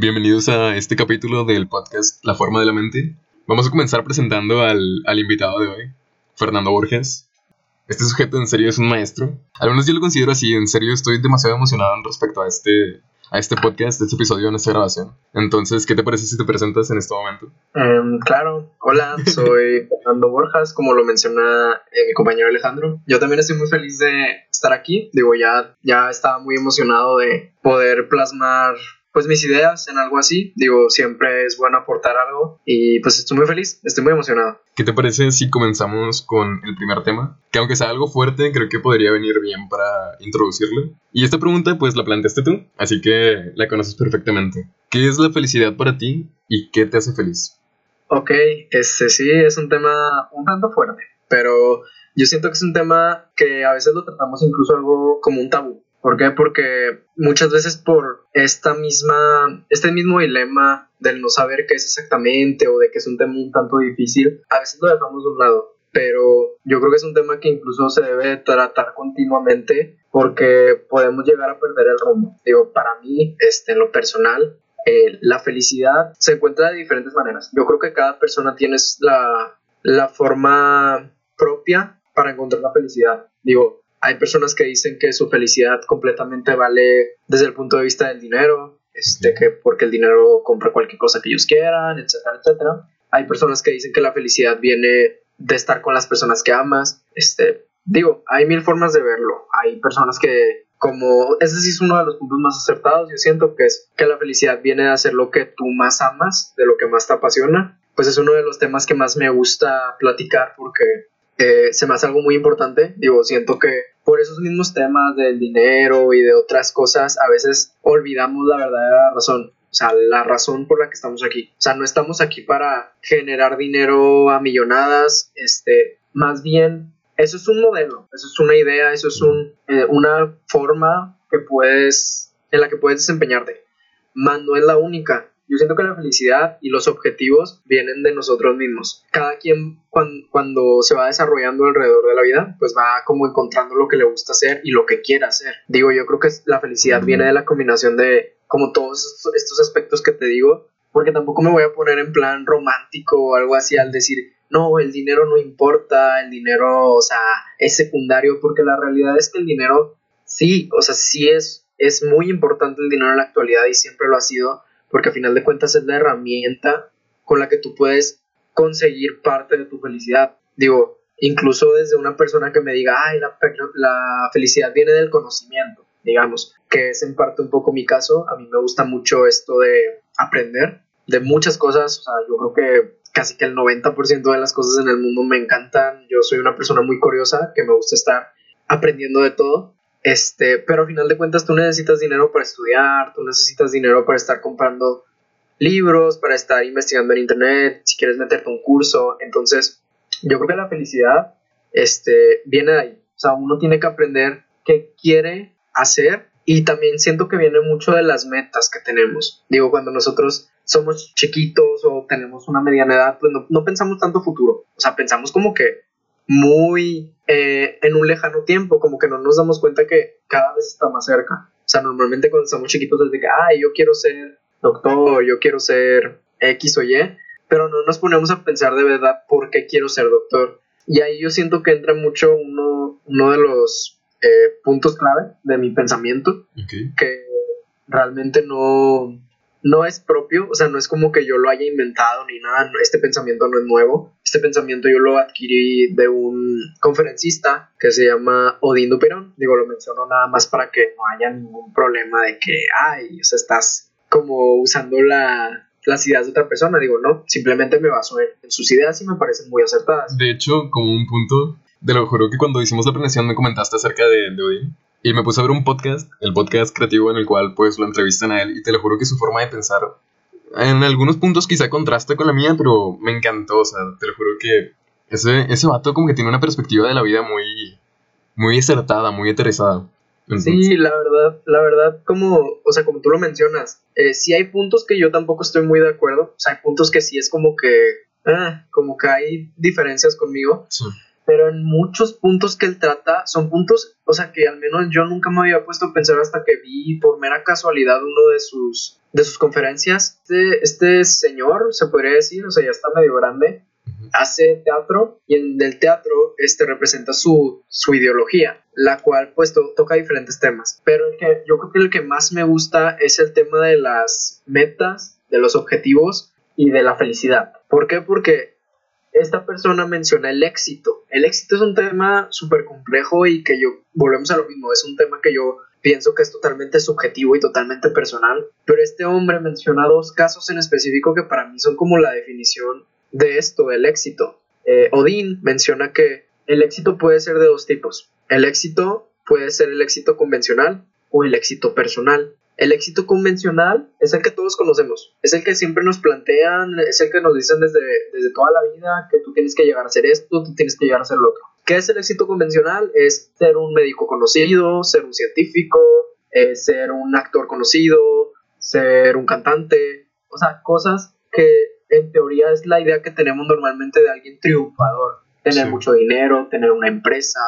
Bienvenidos a este capítulo del podcast La Forma de la Mente. Vamos a comenzar presentando al, al invitado de hoy, Fernando Borges. Este sujeto en serio es un maestro. Al menos yo lo considero así, en serio estoy demasiado emocionado respecto a este, a este podcast, a este episodio, en esta grabación. Entonces, ¿qué te parece si te presentas en este momento? Em, claro, hola, soy Fernando Borjas, como lo menciona eh, mi compañero Alejandro. Yo también estoy muy feliz de estar aquí. Digo, ya, ya estaba muy emocionado de poder plasmar pues mis ideas en algo así. Digo, siempre es bueno aportar algo y pues estoy muy feliz, estoy muy emocionado. ¿Qué te parece si comenzamos con el primer tema? Que aunque sea algo fuerte, creo que podría venir bien para introducirlo. Y esta pregunta pues la planteaste tú, así que la conoces perfectamente. ¿Qué es la felicidad para ti y qué te hace feliz? Ok, este sí es un tema un tanto fuerte, pero yo siento que es un tema que a veces lo tratamos incluso algo como un tabú. ¿Por qué? Porque muchas veces por esta misma, este mismo dilema del no saber qué es exactamente o de que es un tema un tanto difícil, a veces lo dejamos de un lado. Pero yo creo que es un tema que incluso se debe tratar continuamente porque podemos llegar a perder el rumbo. Digo, para mí, este, en lo personal, eh, la felicidad se encuentra de diferentes maneras. Yo creo que cada persona tiene la, la forma propia para encontrar la felicidad. Digo, hay personas que dicen que su felicidad completamente vale desde el punto de vista del dinero, este, que porque el dinero compra cualquier cosa que ellos quieran, etcétera, etcétera. Hay personas que dicen que la felicidad viene de estar con las personas que amas. Este, digo, hay mil formas de verlo. Hay personas que, como, ese sí es uno de los puntos más acertados, yo siento que es que la felicidad viene de hacer lo que tú más amas, de lo que más te apasiona. Pues es uno de los temas que más me gusta platicar porque eh, se me hace algo muy importante. Digo, siento que por esos mismos temas del dinero y de otras cosas, a veces olvidamos la verdadera razón. O sea, la razón por la que estamos aquí. O sea, no estamos aquí para generar dinero a millonadas. Este, más bien, eso es un modelo, eso es una idea, eso es un, eh, una forma que puedes, en la que puedes desempeñarte. Más no es la única. Yo siento que la felicidad y los objetivos vienen de nosotros mismos. Cada quien cuando, se va desarrollando alrededor de la vida, pues va como encontrando lo que le gusta hacer y lo que quiere hacer. Digo, yo creo que la felicidad viene de la combinación de como todos estos aspectos que te digo, porque tampoco me voy a poner en plan romántico o algo así al decir, no, el dinero no importa, el dinero, o sea, es secundario, porque la realidad es que el dinero, sí, o sea, sí es, es muy importante el dinero en la actualidad y siempre lo ha sido, porque a final de cuentas es la herramienta con la que tú puedes conseguir parte de tu felicidad. Digo, incluso desde una persona que me diga, ay, la, la felicidad viene del conocimiento, digamos, que es en parte un poco mi caso. A mí me gusta mucho esto de aprender de muchas cosas. O sea, yo creo que casi que el 90% de las cosas en el mundo me encantan. Yo soy una persona muy curiosa que me gusta estar aprendiendo de todo. Este, pero al final de cuentas tú necesitas dinero para estudiar, tú necesitas dinero para estar comprando libros, para estar investigando en internet, si quieres meterte un curso. Entonces, yo creo que la felicidad este, viene de ahí. O sea, uno tiene que aprender qué quiere hacer y también siento que viene mucho de las metas que tenemos. Digo, cuando nosotros somos chiquitos o tenemos una mediana edad, pues no, no pensamos tanto futuro. O sea, pensamos como que muy eh, en un lejano tiempo, como que no nos damos cuenta que cada vez está más cerca. O sea, normalmente cuando estamos chiquitos desde que, ay, yo quiero ser doctor, yo quiero ser X o Y, pero no nos ponemos a pensar de verdad por qué quiero ser doctor. Y ahí yo siento que entra mucho uno, uno de los eh, puntos clave de mi pensamiento, que realmente no, no es propio, o sea, no es como que yo lo haya inventado ni nada, este pensamiento no es nuevo, este pensamiento yo lo adquirí de un conferencista que se llama Odín Duperón, digo, lo menciono nada más para que no haya ningún problema de que, ay, o sea, estás como usando la, las ideas de otra persona, digo, no, simplemente me baso en, sus ideas y me parecen muy acertadas. De hecho, como un punto, de lo juro que cuando hicimos la planeación me comentaste acerca de, de Odín, y me puse a ver un podcast, el podcast creativo en el cual pues lo entrevistan a él y te lo juro que su forma de pensar en algunos puntos quizá contrasta con la mía, pero me encantó, o sea, te lo juro que ese, ese vato como que tiene una perspectiva de la vida muy, muy acertada, muy aterrizada. Sí, la verdad, la verdad, como, o sea, como tú lo mencionas, eh, sí hay puntos que yo tampoco estoy muy de acuerdo, o sea, hay puntos que sí es como que, ah, como que hay diferencias conmigo, pero en muchos puntos que él trata son puntos, o sea, que al menos yo nunca me había puesto a pensar hasta que vi por mera casualidad uno de sus, de sus conferencias. Este, este señor, se podría decir, o sea, ya está medio grande, hace teatro y en el teatro este representa su, su ideología, la cual pues toca diferentes temas. Pero el que, yo creo que el que más me gusta es el tema de las metas, de los objetivos y de la felicidad. ¿Por qué? Porque esta persona menciona el éxito. El éxito es un tema súper complejo y que yo, volvemos a lo mismo, es un tema que yo pienso que es totalmente subjetivo y totalmente personal, pero este hombre menciona dos casos en específico que para mí son como la definición de esto, del éxito. Eh, Odín menciona que el éxito puede ser de dos tipos. El éxito puede ser el éxito convencional o el éxito personal. El éxito convencional es el que todos conocemos, es el que siempre nos plantean, es el que nos dicen desde, desde toda la vida que tú tienes que llegar a ser esto, tú tienes que llegar a ser lo otro. ¿Qué es el éxito convencional? Es ser un médico conocido, ser un científico, eh, ser un actor conocido, ser un cantante, o sea, cosas que en teoría es la idea que tenemos normalmente de alguien triunfador, tener mucho dinero, tener una empresa,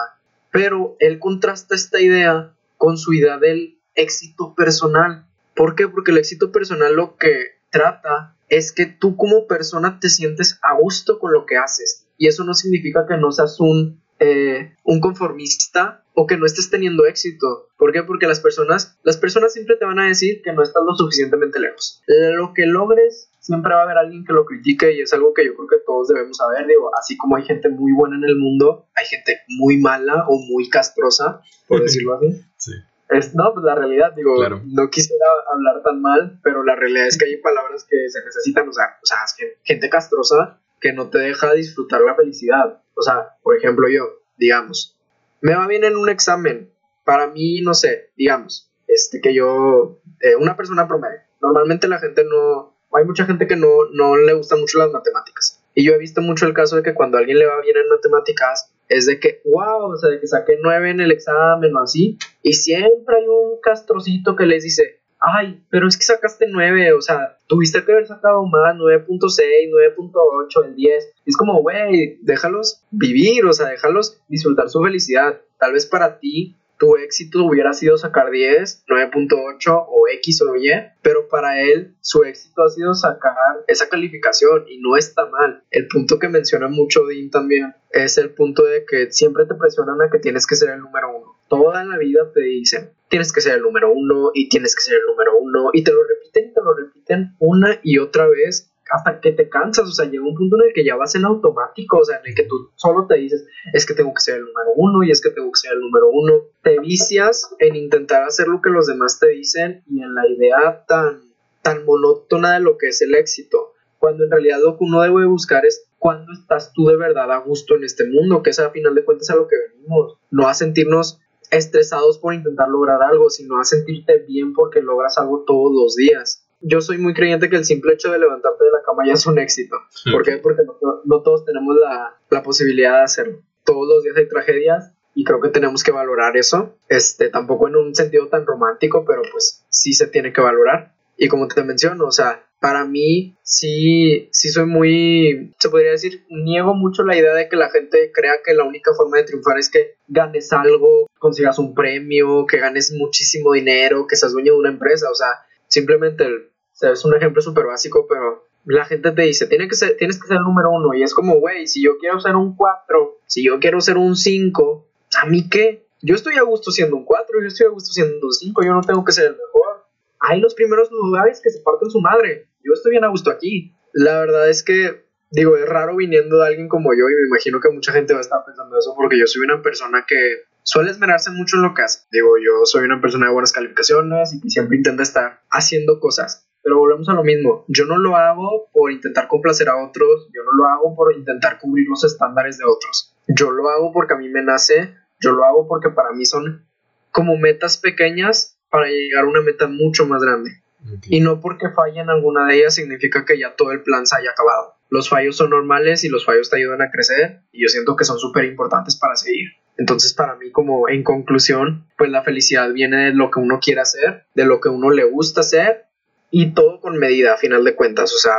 pero él contrasta esta idea con su idea del éxito personal. ¿Por qué? Porque el éxito personal lo que trata es que tú como persona te sientes a gusto con lo que haces. Y eso no significa que no seas un, eh, un conformista o que no estés teniendo éxito. ¿Por qué? Porque las personas, las personas siempre te van a decir que no estás lo suficientemente lejos. Lo que logres siempre va a haber alguien que lo critique y es algo que yo creo que todos debemos saber. Digo, así como hay gente muy buena en el mundo, hay gente muy mala o muy castrosa, por decirlo así. Sí. Es, no, pues la realidad, digo, no quisiera hablar tan mal, pero la realidad es que hay palabras que se necesitan usar. O sea, gente castrosa que no te deja disfrutar la felicidad. O sea, por ejemplo, yo, digamos, me va bien en un examen. Para mí, no sé, digamos, este que yo, eh, una persona promedio. Normalmente la gente no, hay mucha gente que no, no le gustan mucho las matemáticas. Y yo he visto mucho el caso de que cuando a alguien le va bien en matemáticas, es de que, wow, o sea, de que saqué nueve en el examen o así. Y siempre hay un castrocito que les dice, ay, pero es que sacaste 9, o sea, tuviste que haber sacado más, 9.6, 9.8, el 10. es como, güey, déjalos vivir, o sea, déjalos disfrutar su felicidad. Tal vez para ti tu éxito hubiera sido sacar 10, 9.8 o X o Y, pero para él su éxito ha sido sacar esa calificación y no está mal. El punto que menciona mucho Dean también es el punto de que siempre te presionan a que tienes que ser el número uno. Toda la vida te dicen, tienes que ser el número uno y tienes que ser el número uno y te lo repiten y te lo repiten una y otra vez hasta que te cansas, o sea, llega un punto en el que ya vas en automático, o sea, en el que tú solo te dices, es que tengo que ser el número uno y es que tengo que ser el número uno. Te vicias en intentar hacer lo que los demás te dicen y en la idea tan, tan monótona de lo que es el éxito, cuando en realidad lo que uno debe buscar es cuándo estás tú de verdad a gusto en este mundo, que es a final de cuentas a lo que venimos, no a sentirnos estresados por intentar lograr algo, sino a sentirte bien porque logras algo todos los días yo soy muy creyente que el simple hecho de levantarte de la cama ya es un éxito. ¿Por qué? Porque no, todos tenemos la, la, posibilidad de hacerlo. Todos los días hay tragedias y creo que tenemos que valorar eso. Este, tampoco en un sentido tan romántico, pero pues sí se tiene que valorar. Y como te menciono, o sea, para mí sí, sí soy muy, se podría decir, niego mucho la idea de que la gente crea que la única forma de triunfar es que ganes algo, consigas un premio, que ganes muchísimo dinero, que seas dueño de una empresa. O sea, simplemente el es un ejemplo súper básico, pero la gente te dice, Tiene que ser, tienes que ser el número uno. Y es como, güey, si yo quiero ser un 4, si yo quiero ser un 5, ¿a mí qué? Yo estoy a gusto siendo un 4, yo estoy a gusto siendo un 5, yo no tengo que ser el mejor. Hay los primeros lugares que se parten su madre. Yo estoy bien a gusto aquí. La verdad es que, digo, es raro viniendo de alguien como yo y me imagino que mucha gente va a estar pensando eso porque yo soy una persona que suele esmerarse mucho en lo que hace. Digo, yo soy una persona de buenas calificaciones y que siempre intenta estar haciendo cosas. Pero volvemos a lo mismo, yo no lo hago por intentar complacer a otros, yo no lo hago por intentar cubrir los estándares de otros. Yo lo hago porque a mí me nace, yo lo hago porque para mí son como metas pequeñas para llegar a una meta mucho más grande. Y no porque fallen alguna de ellas significa que ya todo el plan se haya acabado. Los fallos son normales y los fallos te ayudan a crecer y yo siento que son súper importantes para seguir. Entonces para mí como en conclusión, pues la felicidad viene de lo que uno quiere hacer, de lo que uno le gusta hacer y todo con medida a final de cuentas. O sea,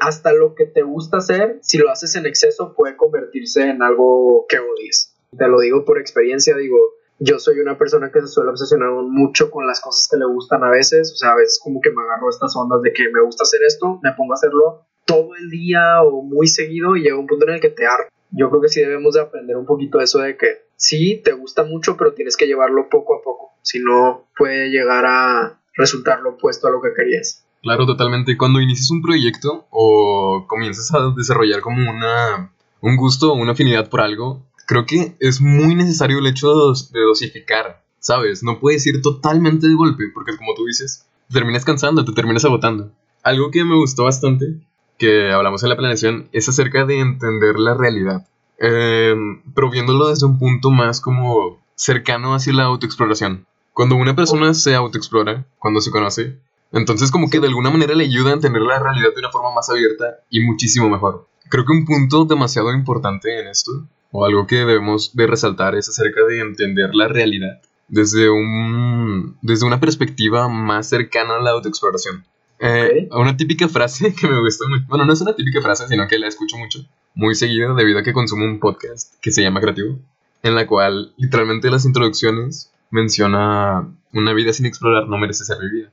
hasta lo que te gusta hacer, si lo haces en exceso, puede convertirse en algo que odies. Te lo digo por experiencia, digo, yo soy una persona que se suele obsesionar mucho con las cosas que le gustan a veces, o sea, a veces como que me agarro estas ondas de que me gusta hacer esto, me pongo a hacerlo todo el día o muy seguido y llega un punto en el que te harto. Yo creo que sí debemos de aprender un poquito eso de que sí, te gusta mucho, pero tienes que llevarlo poco a poco, si no puede llegar a resultar lo opuesto a lo que querías. Claro, totalmente. Cuando inicias un proyecto o comienzas a desarrollar como una, un gusto o una afinidad por algo, creo que es muy necesario el hecho de dosificar, ¿sabes? No puedes ir totalmente de golpe, porque como tú dices, te terminas cansando, te terminas agotando. Algo que me gustó bastante, que hablamos en la planeación, es acerca de entender la realidad. Eh, pero viéndolo desde un punto más como cercano hacia la autoexploración. Cuando una persona se autoexplora, cuando se conoce, entonces como que de alguna manera le ayuda a entender la realidad de una forma más abierta y muchísimo mejor. Creo que un punto demasiado importante en esto o algo que debemos de resaltar es acerca de entender la realidad desde, un, desde una perspectiva más cercana a la autoexploración. Eh, una típica frase que me gusta mucho, bueno, no es una típica frase, sino que la escucho mucho, muy seguido debido a que consumo un podcast que se llama Creativo, en la cual literalmente las introducciones menciona una vida sin explorar no merece ser vivida.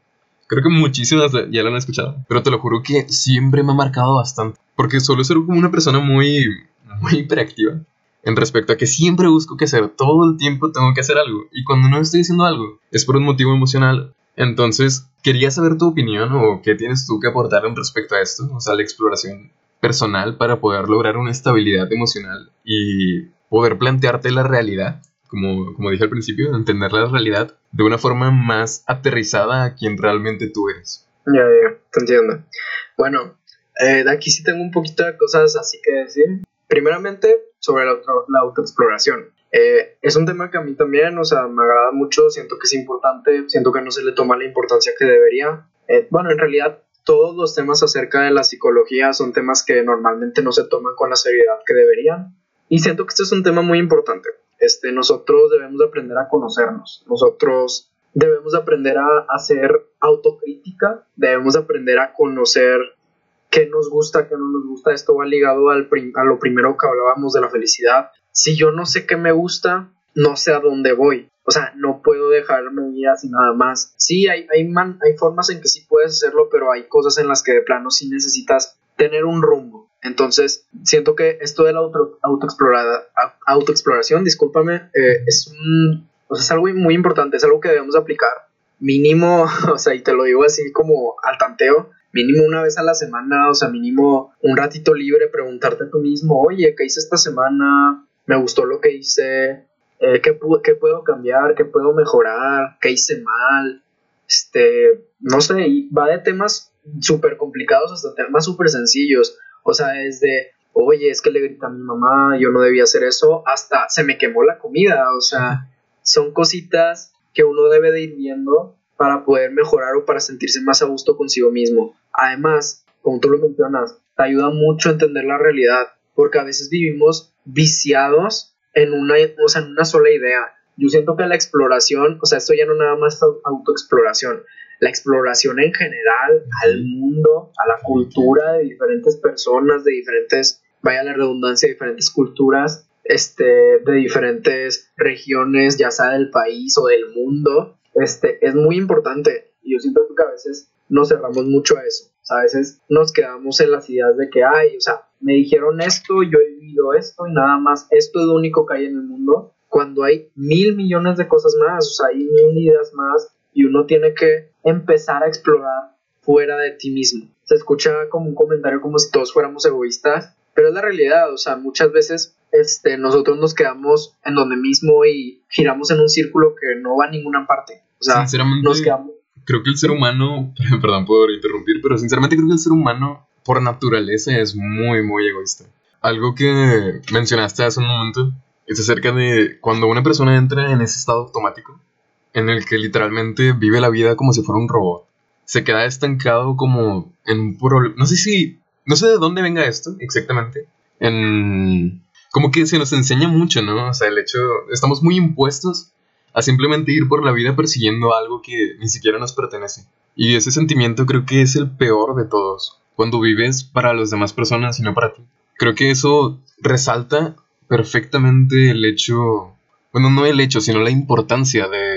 Creo que muchísimas ya lo han escuchado, pero te lo juro que siempre me ha marcado bastante, porque suelo ser como una persona muy, muy hiperactiva en respecto a que siempre busco que hacer, todo el tiempo tengo que hacer algo, y cuando no estoy haciendo algo es por un motivo emocional. Entonces, quería saber tu opinión o qué tienes tú que aportar en respecto a esto, o sea, la exploración personal para poder lograr una estabilidad emocional y poder plantearte la realidad, como, como dije al principio, entender la realidad de una forma más aterrizada a quien realmente tú eres. Ya, ya, te entiendo. Bueno, eh, de aquí sí tengo un poquito de cosas así que decir. Primeramente, sobre la, la autoexploración. Eh, es un tema que a mí también, o sea, me agrada mucho, siento que es importante, siento que no se le toma la importancia que debería. Eh, bueno, en realidad todos los temas acerca de la psicología son temas que normalmente no se toman con la seriedad que deberían. Y siento que este es un tema muy importante. Este, nosotros debemos aprender a conocernos, nosotros debemos aprender a hacer autocrítica, debemos aprender a conocer qué nos gusta, qué no nos gusta. Esto va ligado al a lo primero que hablábamos de la felicidad. Si yo no sé qué me gusta, no sé a dónde voy. O sea, no puedo dejarme ir así nada más. Sí, hay, hay, man, hay formas en que sí puedes hacerlo, pero hay cosas en las que de plano sí necesitas tener un rumbo. Entonces, siento que esto de la auto, autoexploración, discúlpame, eh, es, un, o es algo muy importante, es algo que debemos aplicar mínimo, o sea, y te lo digo así como al tanteo, mínimo una vez a la semana, o sea, mínimo un ratito libre, preguntarte a tú mismo, oye, ¿qué hice esta semana? ¿Me gustó lo que hice? Eh, ¿qué, ¿qué, puedo cambiar? ¿Qué puedo mejorar? ¿Qué hice mal? Este, no sé, y va de temas súper complicados hasta temas súper sencillos. O sea, desde, oye, es que le grita a mi mamá, yo no debía hacer eso, hasta se me quemó la comida. O sea, son cositas que uno debe de ir viendo para poder mejorar o para sentirse más a gusto consigo mismo. Además, como tú lo mencionas, te ayuda mucho a entender la realidad, porque a veces vivimos viciados en una, o sea, en una sola idea. Yo siento que la exploración, o sea, esto ya no nada más autoexploración, la exploración en general al mundo, a la cultura de diferentes personas, de diferentes, vaya la redundancia, de diferentes culturas, este, de diferentes regiones, ya sea del país o del mundo, este, es muy importante. Y yo siento que a veces nos cerramos mucho a eso. O sea, a veces nos quedamos en las ideas de que, ay, o sea, me dijeron esto, yo he vivido esto y nada más, esto es lo único que hay en el mundo, cuando hay mil millones de cosas más, o sea, hay mil ideas más y uno tiene que empezar a explorar fuera de ti mismo. Se escucha como un comentario como si todos fuéramos egoístas, pero es la realidad, o sea, muchas veces este, nosotros nos quedamos en donde mismo y giramos en un círculo que no va a ninguna parte. O sea, sinceramente, nos quedamos... creo que el ser humano, perdón por interrumpir, pero sinceramente creo que el ser humano por naturaleza es muy, muy egoísta. Algo que mencionaste hace un momento es acerca de cuando una persona entra en ese estado automático, en el que literalmente vive la vida como si fuera un robot. Se queda estancado como en un problema. No sé si. No sé de dónde venga esto exactamente. En como que se nos enseña mucho, ¿no? O sea, el hecho, estamos muy impuestos a simplemente ir por la vida persiguiendo algo que ni siquiera nos pertenece. Y ese sentimiento creo que es el peor de todos. cuando vives para las demás personas y no para ti. Creo que eso resalta perfectamente el hecho, bueno, no el hecho, sino la importancia de,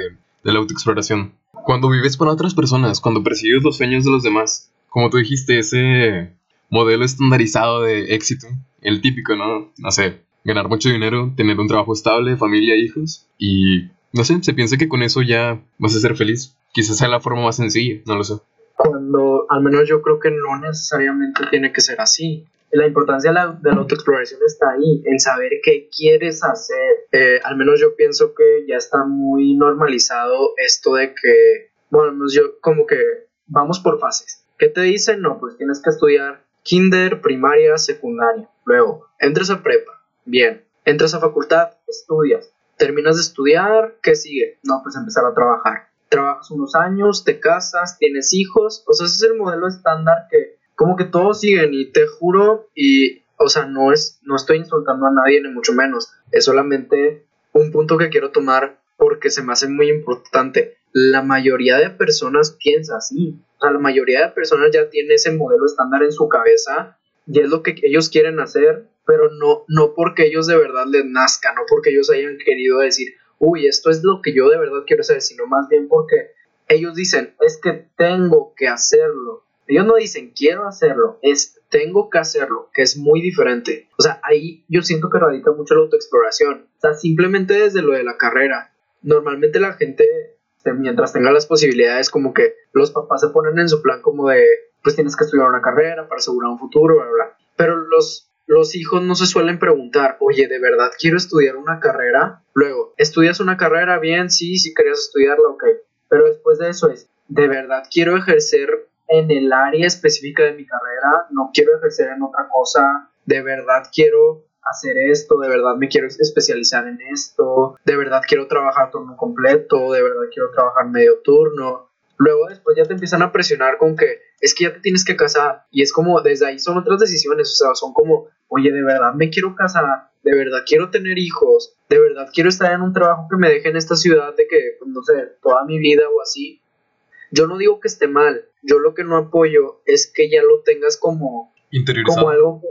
de la autoexploración. Cuando vives para otras personas, cuando persigues los sueños de los demás, como tú dijiste, ese modelo estandarizado de éxito, el típico, ¿no? No sé, ganar mucho dinero, tener un trabajo estable, familia, hijos, y no sé, se piensa que con eso ya vas a ser feliz. Quizás sea la forma más sencilla, no lo sé. Cuando, al menos yo creo que no necesariamente tiene que ser así. La importancia de la, autoexploración está ahí, en saber qué quieres hacer. Eh, al menos yo pienso que ya está muy normalizado esto de que, bueno, yo como que vamos por fases. ¿Qué te dicen? No, pues tienes que estudiar kinder, primaria, secundaria. Luego, entras a prepa, bien. Entras a facultad, estudias. Terminas de estudiar, ¿qué sigue? No, pues empezar a trabajar. Trabajas unos años, te casas, tienes hijos. O sea, ese es el modelo estándar que como que todos siguen y te juro y, o sea, no es, no estoy insultando a nadie ni mucho menos. Es solamente un punto que quiero tomar porque se me hace muy importante. La mayoría de personas piensa así. O la mayoría de personas ya tiene ese modelo estándar en su cabeza y es lo que ellos quieren hacer, pero no, no porque ellos de verdad les nazca, no porque ellos hayan querido decir, uy, esto es lo que yo de verdad quiero hacer, sino más bien porque ellos dicen, es que tengo que hacerlo. Ellos no dicen, quiero hacerlo, es tengo que hacerlo, que es muy diferente. O sea, ahí yo siento que radica mucho la autoexploración. O sea, simplemente desde lo de la carrera. Normalmente la gente este, mientras tenga las posibilidades, como que los papás se ponen en su plan como de, pues tienes que estudiar una carrera para asegurar un futuro, bla, bla. Pero los, los hijos no se suelen preguntar, oye, ¿de verdad quiero estudiar una carrera? Luego, ¿estudias una carrera? Bien, sí, si querías estudiarla, ok. Pero después de eso es, ¿de verdad quiero ejercer en el área específica de mi carrera? No quiero ejercer en otra cosa. ¿De verdad quiero hacer esto, de verdad me quiero especializar en esto, de verdad quiero trabajar turno completo, de verdad quiero trabajar medio turno. Luego después ya te empiezan a presionar con que es que ya te tienes que casar y es como desde ahí son otras decisiones, o sea, son como, oye, de verdad me quiero casar, de verdad quiero tener hijos, de verdad quiero estar en un trabajo que me deje en esta ciudad de que, pues, no sé, toda mi vida o así. Yo no digo que esté mal, yo lo que no apoyo es que ya lo tengas como, como algo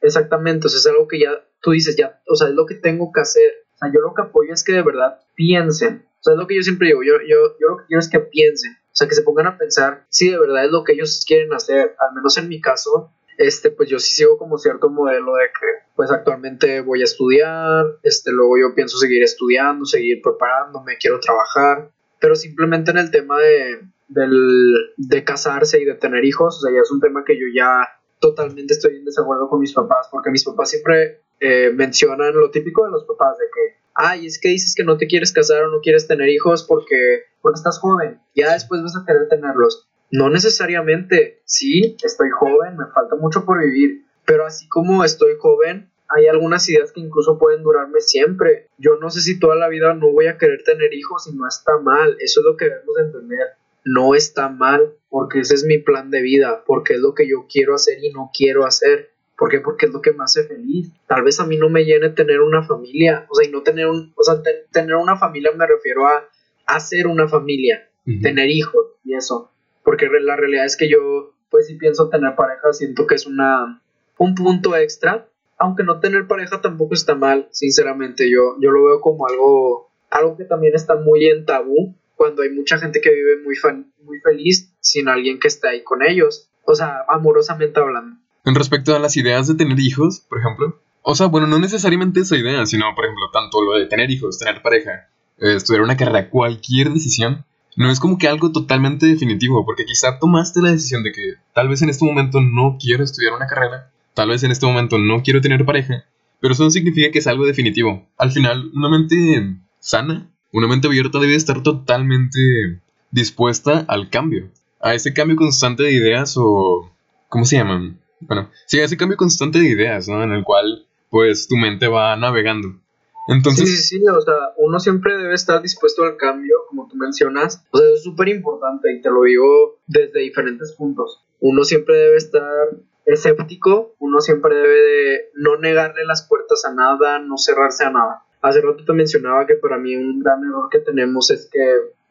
Exactamente, o sea, es algo que ya tú dices, ya, o sea, es lo que tengo que hacer. O sea, yo lo que apoyo es que de verdad piensen. O sea, es lo que yo siempre digo, yo, yo, yo lo que quiero es que piensen. O sea, que se pongan a pensar si de verdad es lo que ellos quieren hacer. Al menos en mi caso, este, pues yo sí sigo como cierto modelo de que, pues actualmente voy a estudiar, este, luego yo pienso seguir estudiando, seguir preparándome, quiero trabajar. Pero simplemente en el tema de, del, de casarse y de tener hijos, o sea, ya es un tema que yo ya totalmente estoy en desacuerdo con mis papás, porque mis papás siempre eh, mencionan lo típico de los papás, de que, ay, es que dices que no te quieres casar o no quieres tener hijos porque, porque estás joven, ya después vas a querer tenerlos. No necesariamente, sí, estoy joven, me falta mucho por vivir, pero así como estoy joven, hay algunas ideas que incluso pueden durarme siempre. Yo no sé si toda la vida no voy a querer tener hijos y no está mal, eso es lo que debemos entender no está mal, porque ese es mi plan de vida, porque es lo que yo quiero hacer y no quiero hacer. ¿Por qué? Porque es lo que me hace feliz. Tal vez a mí no me llene tener una familia, o sea, y no tener un, o sea, tener una familia me refiero a hacer una familia, tener hijos y eso. Porque la realidad es que yo, pues si pienso tener pareja, siento que es una, un punto extra. Aunque no tener pareja tampoco está mal, sinceramente. Yo, yo lo veo como algo, algo que también está muy en tabú cuando hay mucha gente que vive muy, muy feliz sin alguien que esté ahí con ellos, o sea, amorosamente hablando. En respecto a las ideas de tener hijos, por ejemplo, o sea, bueno, no necesariamente esa idea, sino, por ejemplo, tanto lo de tener hijos, tener pareja, eh, estudiar una carrera, cualquier decisión, no es como que algo totalmente definitivo, porque quizá tomaste la decisión de que tal vez en este momento no quiero estudiar una carrera, tal vez en este momento no quiero tener pareja, pero eso no significa que es algo definitivo. Al final, una mente sana una mente abierta debe estar totalmente dispuesta al cambio, a ese cambio constante de ideas o... ¿Cómo se llaman? Bueno, sí, a ese cambio constante de ideas, ¿no? En el cual, pues, tu mente va navegando. Entonces... Sí, sí, sí, o sea, uno siempre debe estar dispuesto al cambio, como tú mencionas. O sea, es súper importante y te lo digo desde diferentes puntos. Uno siempre debe estar escéptico, uno siempre debe de no negarle las puertas a nada, no cerrarse a nada. Hace rato te mencionaba que para mí un gran error que tenemos es que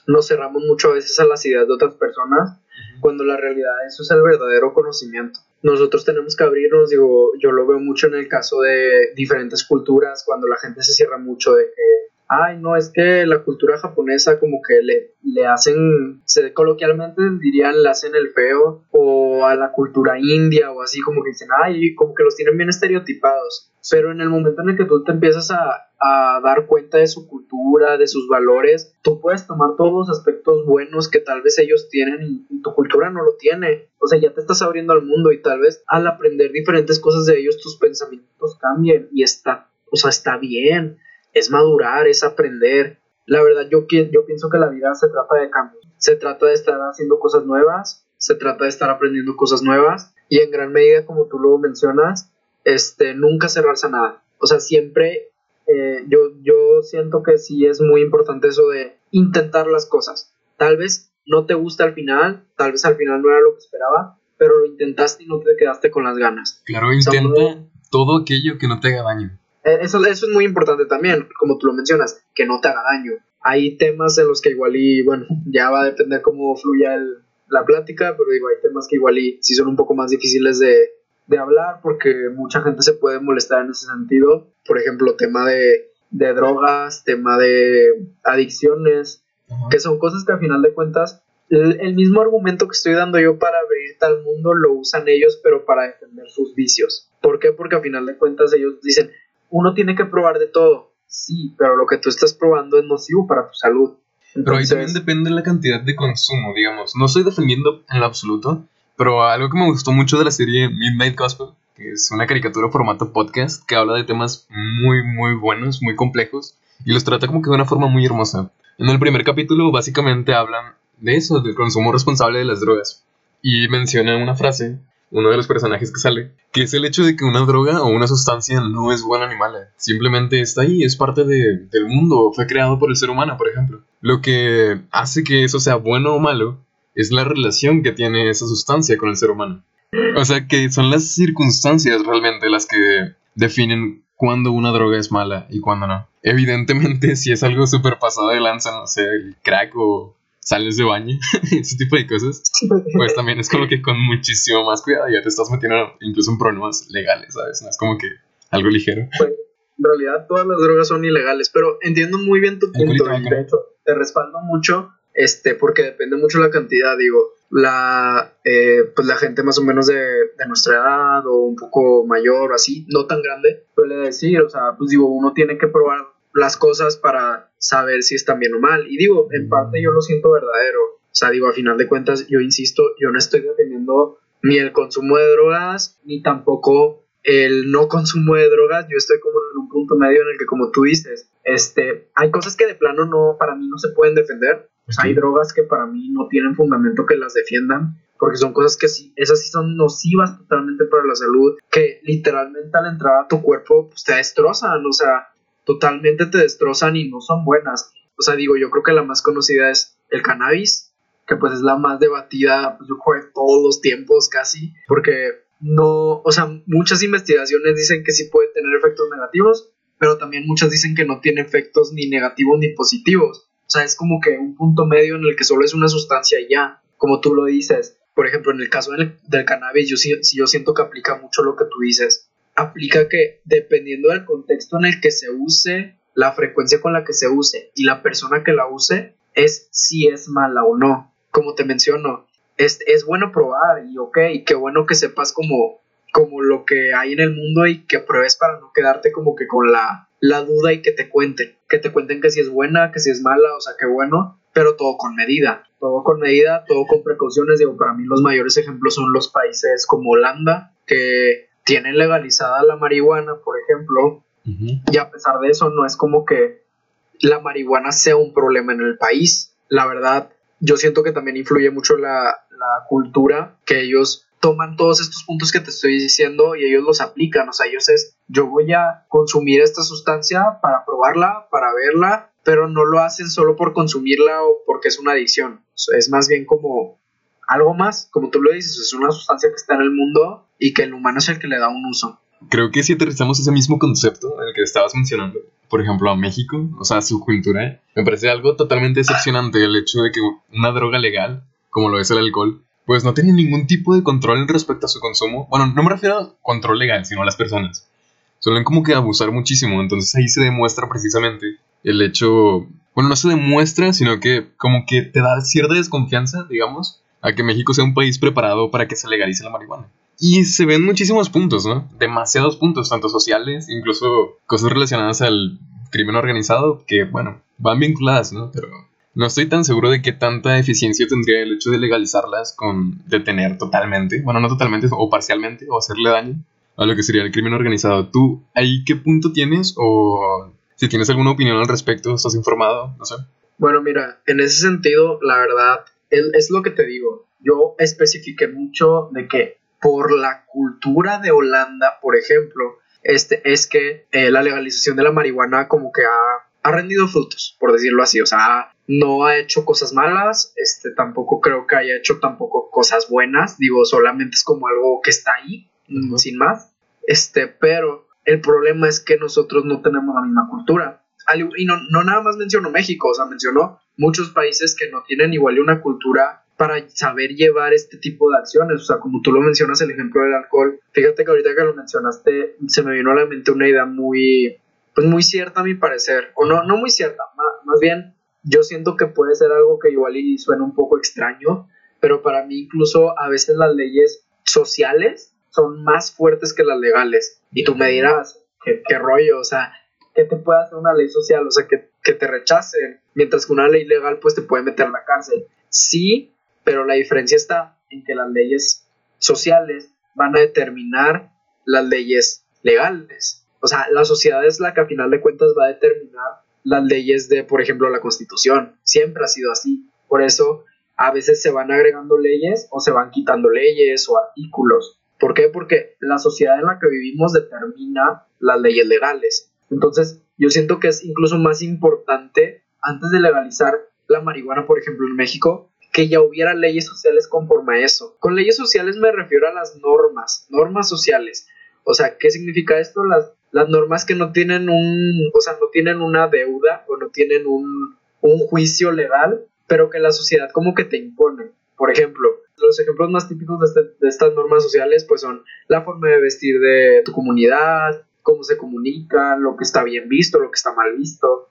nos cerramos mucho a veces a las ideas de otras personas cuando la realidad eso es el verdadero conocimiento. Nosotros tenemos que abrirnos, digo, yo lo veo mucho en el caso de diferentes culturas, cuando la gente se cierra mucho de que ay, no, es que la cultura japonesa como que le, le hacen, se, coloquialmente dirían, le hacen el feo, o a la cultura india, o así como que dicen, ay, como que los tienen bien estereotipados. Pero en el momento en el que tú te empiezas a, a dar cuenta de su cultura, de sus valores, tú puedes tomar todos los aspectos buenos que tal vez ellos tienen y, y, tu cultura no lo tiene. O sea, ya te estás abriendo al mundo y tal vez al aprender diferentes cosas de ellos tus pensamientos cambien y está, o sea, está bien es madurar, es aprender. La verdad, yo, yo pienso que la vida se trata de cambio. Se trata de estar haciendo cosas nuevas, se trata de estar aprendiendo cosas nuevas y en gran medida, como tú lo mencionas, este, nunca cerrarse a nada. O sea, siempre eh, yo, yo siento que sí es muy importante eso de intentar las cosas. Tal vez no te gusta al final, tal vez al final no era lo que esperaba, pero lo intentaste y no te quedaste con las ganas. Claro, intenta todo aquello que no te haga daño. Eh, eso, eso es muy importante también, como tú lo mencionas, que no te haga daño. Hay temas en los que igual y, bueno, ya va a depender cómo fluya el, la plática, pero digo, hay temas que igual y sí son un poco más difíciles de, de hablar porque mucha gente se puede molestar en ese sentido. Por ejemplo, tema de, de drogas, tema de adicciones, que son cosas que al final de cuentas el, el, mismo argumento que estoy dando yo para abrirte al mundo lo usan ellos, pero para defender sus vicios. ¿Por qué? Porque al final de cuentas ellos dicen, uno tiene que probar de todo, sí, pero lo que tú estás probando es nocivo para tu salud. pero ahí también depende de la cantidad de consumo, digamos. No estoy defendiendo en lo absoluto, pero algo que me gustó mucho de la serie Midnight Gospel, que es una caricatura formato podcast que habla de temas muy, muy buenos, muy complejos, y los trata como que de una forma muy hermosa. En el primer capítulo básicamente hablan de eso, del consumo responsable de las drogas. Y menciona una frase uno de los personajes que sale, que es el hecho de que una droga o una sustancia no es buena ni mala, simplemente está ahí, es parte de, del mundo, fue creado por el ser humano, por ejemplo. Lo que hace que eso sea bueno o malo es la relación que tiene esa sustancia con el ser humano. O sea que son las circunstancias realmente las que definen cuándo una droga es mala y cuándo no. Evidentemente, si es algo súper pasado de lanza, no sé, el crack o sales de baño, ese tipo de cosas, pues también es como que con muchísimo más cuidado ya te estás metiendo incluso en problemas legales, ¿sabes? No es como que algo ligero. Pues, en realidad todas las drogas son ilegales, pero entiendo muy bien tu punto de hecho te respaldo mucho este porque depende mucho la cantidad, digo, la eh, pues la gente más o menos de, de, nuestra edad o un poco mayor o así, no tan grande, suele decir, o sea, pues digo, uno tiene que probar las cosas para saber si están bien o mal. Y digo, en parte yo lo siento verdadero. O sea, digo, a final de cuentas, yo insisto, yo no estoy defendiendo ni el consumo de drogas, ni tampoco el no consumo de drogas. Yo estoy como en un punto medio en el que, como tú dices, este, hay cosas que de plano no, para mí no se pueden defender. O sea, hay drogas que para mí no tienen fundamento que las defiendan, porque son cosas que sí, esas sí son nocivas totalmente para la salud, que literalmente al entrar a tu cuerpo, pues te destrozan, o sea, totalmente te destrozan y no son buenas. O sea, digo, yo creo que la más conocida es el cannabis, que pues es la más debatida, yo creo, de todos los tiempos casi, porque no, o sea, muchas investigaciones dicen que sí puede tener efectos negativos, pero también muchas dicen que no tiene efectos ni negativos ni positivos. O sea, es como que un punto medio en el que solo es una sustancia y ya, como tú lo dices. Por ejemplo, en el caso del, del cannabis, yo, sí, yo siento que aplica mucho lo que tú dices aplica que dependiendo del contexto en el que se use, la frecuencia con la que se use y la persona que la use es si es mala o no. Como te menciono, es, es bueno probar y ok, qué bueno que sepas como, como lo que hay en el mundo y que pruebes para no quedarte como que con la, la duda y que te cuenten, que te cuenten que si es buena, que si es mala, o sea, qué bueno, pero todo con medida, todo con medida, todo con precauciones. Digo, para mí los mayores ejemplos son los países como Holanda, que tienen legalizada la marihuana, por ejemplo, y a pesar de eso no es como que la marihuana sea un problema en el país. La verdad, yo siento que también influye mucho la, la cultura, que ellos toman todos estos puntos que te estoy diciendo y ellos los aplican. O sea, ellos es, yo voy a consumir esta sustancia para probarla, para verla, pero no lo hacen solo por consumirla o porque es una adicción. Es más bien como algo más, como tú lo dices, es una sustancia que está en el mundo y que el humano es el que le da un uso. Creo que si aterrizamos ese mismo concepto en el que estabas mencionando, por ejemplo, a México, o sea, su cultura, me parece algo totalmente decepcionante el hecho de que una droga legal, como lo es el alcohol, pues no tienen ningún tipo de control respecto a su consumo. Bueno, no me refiero a control legal, sino a las personas. Suelen como que abusar muchísimo, entonces ahí se demuestra precisamente el hecho, bueno, no se demuestra, sino que como que te da cierta desconfianza, digamos, a que México sea un país preparado para que se legalice la marihuana. Y se ven muchísimos puntos, ¿no? Demasiados puntos, tanto sociales, incluso cosas relacionadas al crimen organizado, que, bueno, van vinculadas, ¿no? Pero no estoy tan seguro de qué tanta eficiencia tendría el hecho de legalizarlas con detener totalmente, bueno, no totalmente, o parcialmente, o hacerle daño a lo que sería el crimen organizado. ¿Tú ahí qué punto tienes? O si tienes alguna opinión al respecto, ¿estás informado? No sé. Bueno, mira, en ese sentido, la verdad, es lo que te digo. Yo especifiqué mucho de que por la cultura de Holanda, por ejemplo, este, es que eh, la legalización de la marihuana como que ha ha rendido frutos, por decirlo así. O sea, no ha hecho cosas malas, este, tampoco creo que haya hecho tampoco cosas buenas. Digo, solamente es como algo que está ahí, sin más. Este, pero el problema es que nosotros no tenemos la misma cultura. Y no, no nada más mencionó México, o sea, mencionó muchos países que no tienen igual una cultura para saber llevar este tipo de acciones. O sea, como tú lo mencionas, el ejemplo del alcohol. Fíjate que ahorita que lo mencionaste, se me vino a la mente una idea muy, pues muy cierta a mi parecer, o no, no muy cierta, más, bien yo siento que puede ser algo que igual y suena un poco extraño, pero para mí incluso a veces las leyes sociales son más fuertes que las legales. Y tú me dirás, ¿qué, qué rollo? O sea, ¿qué te puede hacer una ley social? O sea, que, que te rechacen, mientras que una ley legal pues te puede meter en la cárcel. Sí, pero la diferencia está en que las leyes sociales van a determinar las leyes legales o sea, la sociedad es la que a final de cuentas va a determinar las leyes de, por ejemplo, la constitución. Siempre ha sido así. Por eso a veces se van agregando leyes o se van quitando leyes o artículos. ¿Por qué? Porque la sociedad en la que vivimos determina las leyes legales. Entonces, yo siento que es incluso más importante, antes de legalizar la marihuana, por ejemplo, en México, que ya hubiera leyes sociales conforme a eso. Con leyes sociales me refiero a las normas, normas sociales. O sea, ¿qué significa esto? Las, las normas que no tienen un, o sea, no tienen una deuda o no tienen un, un juicio legal, pero que la sociedad como que te impone. Por ejemplo, los ejemplos más típicos de, este, de, estas normas sociales pues son la forma de vestir de tu comunidad, cómo se comunica, lo que está bien visto, lo que está mal visto.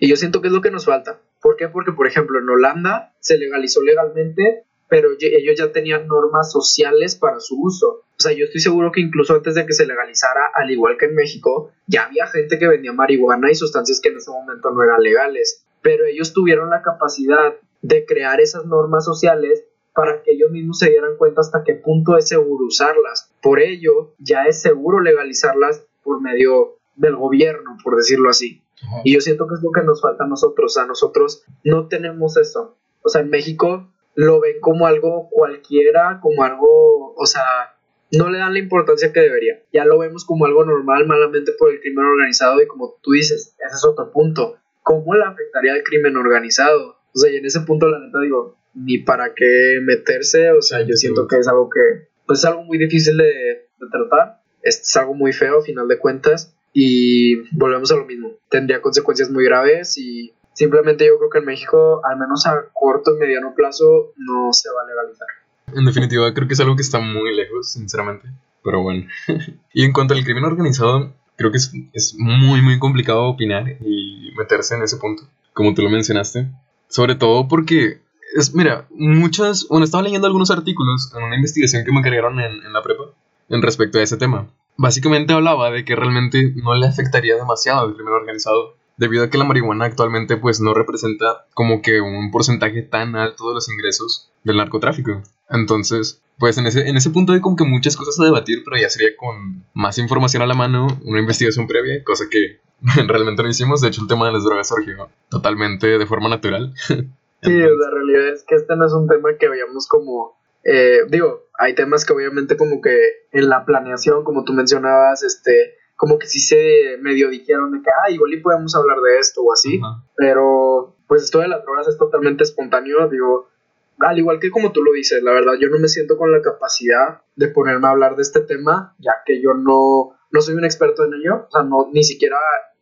Y yo siento que es lo que nos falta. ¿Por qué? Porque, por ejemplo, en Holanda se legalizó legalmente pero ellos ya tenían normas sociales para su uso. O sea, yo estoy seguro que incluso antes de que se legalizara, al igual que en México, ya había gente que vendía marihuana y sustancias que en ese momento no eran legales. Pero ellos tuvieron la capacidad de crear esas normas sociales para que ellos mismos se dieran cuenta hasta qué punto es seguro usarlas. Por ello, ya es seguro legalizarlas por medio del gobierno, por decirlo así. Y yo siento que es lo que nos falta a nosotros. O sea, nosotros no tenemos eso. O sea, en México lo ven como algo cualquiera, como algo, o sea, no le dan la importancia que debería. Ya lo vemos como algo normal, malamente por el crimen organizado y como tú dices, ese es otro punto. ¿Cómo le afectaría al crimen organizado? O sea, y en ese punto la neta digo, ni para qué meterse, o sea, yo siento que es algo que, pues es algo muy difícil de, de tratar, es algo muy feo a final de cuentas y volvemos a lo mismo, tendría consecuencias muy graves y Simplemente yo creo que en México, al menos a corto y mediano plazo, no se va a legalizar. En definitiva, creo que es algo que está muy lejos, sinceramente. Pero bueno. y en cuanto al crimen organizado, creo que es, es, muy, muy complicado opinar y meterse en ese punto, como tú lo mencionaste. Sobre todo porque, es, mira, muchas, bueno, estaba leyendo algunos artículos en una investigación que me encargaron en, en la prepa en respecto a ese tema. Básicamente hablaba de que realmente no le afectaría demasiado al crimen organizado debido a que la marihuana actualmente pues no representa como que un porcentaje tan alto de los ingresos del narcotráfico. Entonces, pues en ese, en ese punto hay como que muchas cosas a debatir, pero ya sería con más información a la mano, una investigación previa, cosa que realmente no hicimos. De hecho, el tema de las drogas surgió totalmente de forma natural. Sí, la realidad es que este no es un tema que veíamos como, eh, digo, hay temas que obviamente como que en la planeación, como tú mencionabas, este, como que sí se medio dijeron de que, ah, igual y podemos hablar de esto o así, pero pues esto de las drogas es totalmente espontáneo, digo, al igual que como tú lo dices, la verdad yo no me siento con la capacidad de ponerme a hablar de este tema, ya que yo no, no soy un experto en ello, o sea, no, ni siquiera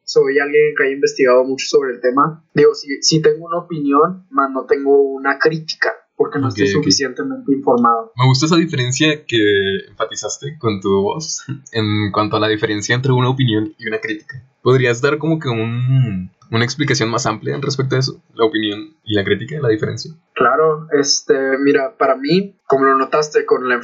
soy alguien que haya investigado mucho sobre el tema. Digo, sí, sí tengo una opinión, más no tengo una crítica. Porque no estoy suficientemente informado. Me gusta esa diferencia que enfatizaste con tu voz en cuanto a la diferencia entre una opinión y una crítica. ¿Podrías dar como que un, una explicación más amplia respecto a eso? La opinión y la crítica, la diferencia. Claro, este, mira, para mí, como lo notaste con el,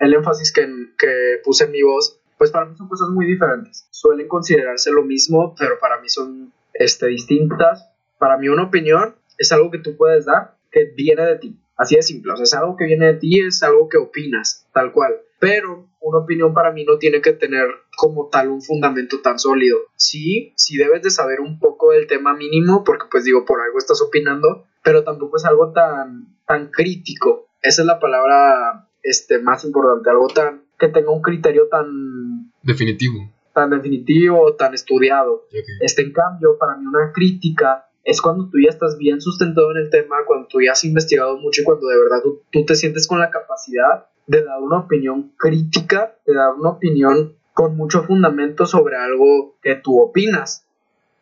el, énfasis que, que puse en mi voz, pues para mí son cosas muy diferentes. Suelen considerarse lo mismo, pero para mí son este, distintas. Para mí una opinión es algo que tú puedes dar que viene de ti. Así de simple, o sea, es algo que viene de ti, es algo que opinas, tal cual. Pero una opinión para mí no tiene que tener como tal un fundamento tan sólido. Sí, sí debes de saber un poco del tema mínimo, porque pues digo, por algo estás opinando, pero tampoco es algo tan, tan crítico. Esa es la palabra este, más importante, algo tan que tenga un criterio tan definitivo. Tan definitivo, tan estudiado. Este, en cambio, para mí una crítica es cuando tú ya estás bien sustentado en el tema, cuando tú ya has investigado mucho y cuando de verdad tú, tú te sientes con la capacidad de dar una opinión crítica, de dar una opinión con mucho fundamento sobre algo que tú opinas.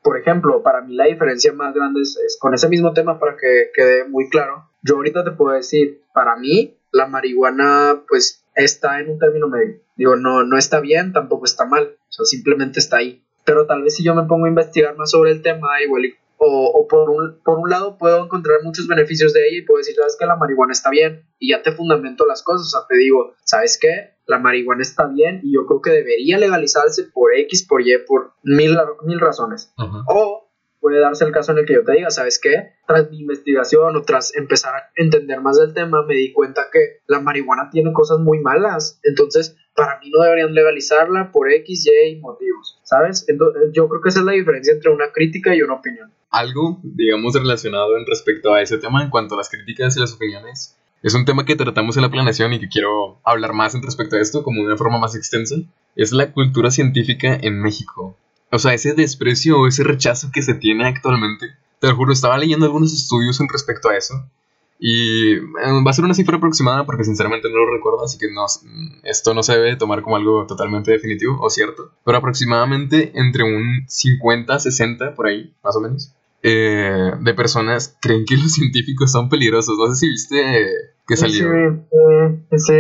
Por ejemplo, para mí la diferencia más grande es, con ese mismo tema, para que quede muy claro. Yo ahorita te puedo decir, para mí la marihuana pues está en un término medio. Digo, no, no está bien, tampoco está mal, o sea, simplemente está ahí. Pero tal vez si yo me pongo a investigar más sobre el tema, igual, o, o por, un, por un lado puedo encontrar muchos beneficios de ella y puedo decir, sabes que la marihuana está bien, y ya te fundamento las cosas, o sea, te digo, ¿sabes qué? La marihuana está bien y yo creo que debería legalizarse por X, por Y, por mil, mil razones. O puede darse el caso en el que yo te diga, ¿sabes qué? Tras mi investigación o tras empezar a entender más del tema, me di cuenta que la marihuana tiene cosas muy malas. Entonces, para mí no deberían legalizarla por X, Y motivos, ¿sabes? Entonces, yo creo que esa es la diferencia entre una crítica y una opinión. Algo, digamos, relacionado en respecto a ese tema en cuanto a las críticas y las opiniones. Es un tema que tratamos en la planeación y que quiero hablar más en respecto a esto como de una forma más extensa. Es la cultura científica en México. O sea, ese desprecio o ese rechazo que se tiene actualmente. Te lo juro, estaba leyendo algunos estudios en respecto a eso. Y eh, va a ser una cifra aproximada porque sinceramente no lo recuerdo, así que no, esto no se debe tomar como algo totalmente definitivo o cierto. Pero aproximadamente entre un 50, 60 por ahí, más o menos, eh, de personas creen que los científicos son peligrosos. No sé si viste que salió. Sí, sí,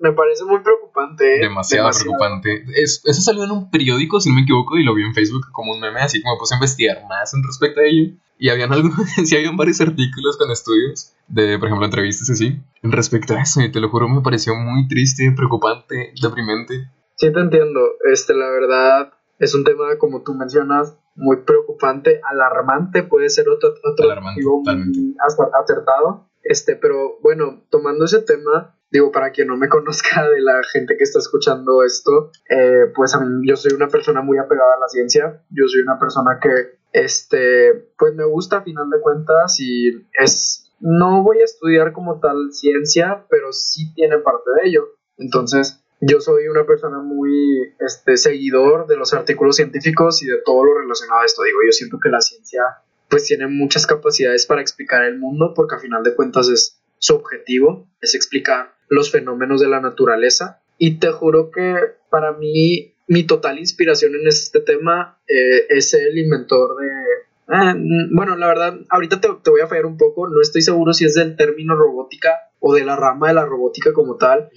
me parece muy preocupante. ¿eh? Demasiado, preocupante. eso salió en un periódico, si no me equivoco, y lo vi en Facebook como un meme, así que me puse a investigar más en respecto a ello. Y habían algunos, sí habían varios artículos con estudios de, por ejemplo, entrevistas así, respecto a eso, y te lo juro, me pareció muy triste, preocupante, deprimente. Sí, te entiendo. Este, la verdad, es un tema, como tú mencionas, muy preocupante, alarmante, puede ser otro, otro alarmante, totalmente. acertado este, pero bueno, tomando ese tema, digo, para quien no me conozca de la gente que está escuchando esto, eh, pues yo soy una persona muy apegada a la ciencia, yo soy una persona que, este, pues me gusta a final de cuentas y es, no voy a estudiar como tal ciencia, pero sí tiene parte de ello. Entonces, yo soy una persona muy este, seguidor de los artículos científicos y de todo lo relacionado a esto. Digo, yo siento que la ciencia pues tiene muchas capacidades para explicar el mundo porque a final de cuentas es su objetivo, es explicar los fenómenos de la naturaleza. Y te juro que para mí mi total inspiración en este tema eh, es el inventor de... Eh, bueno, la verdad, ahorita te, voy a fallar un poco, no estoy seguro si es del término robótica o de la rama de la robótica como tal,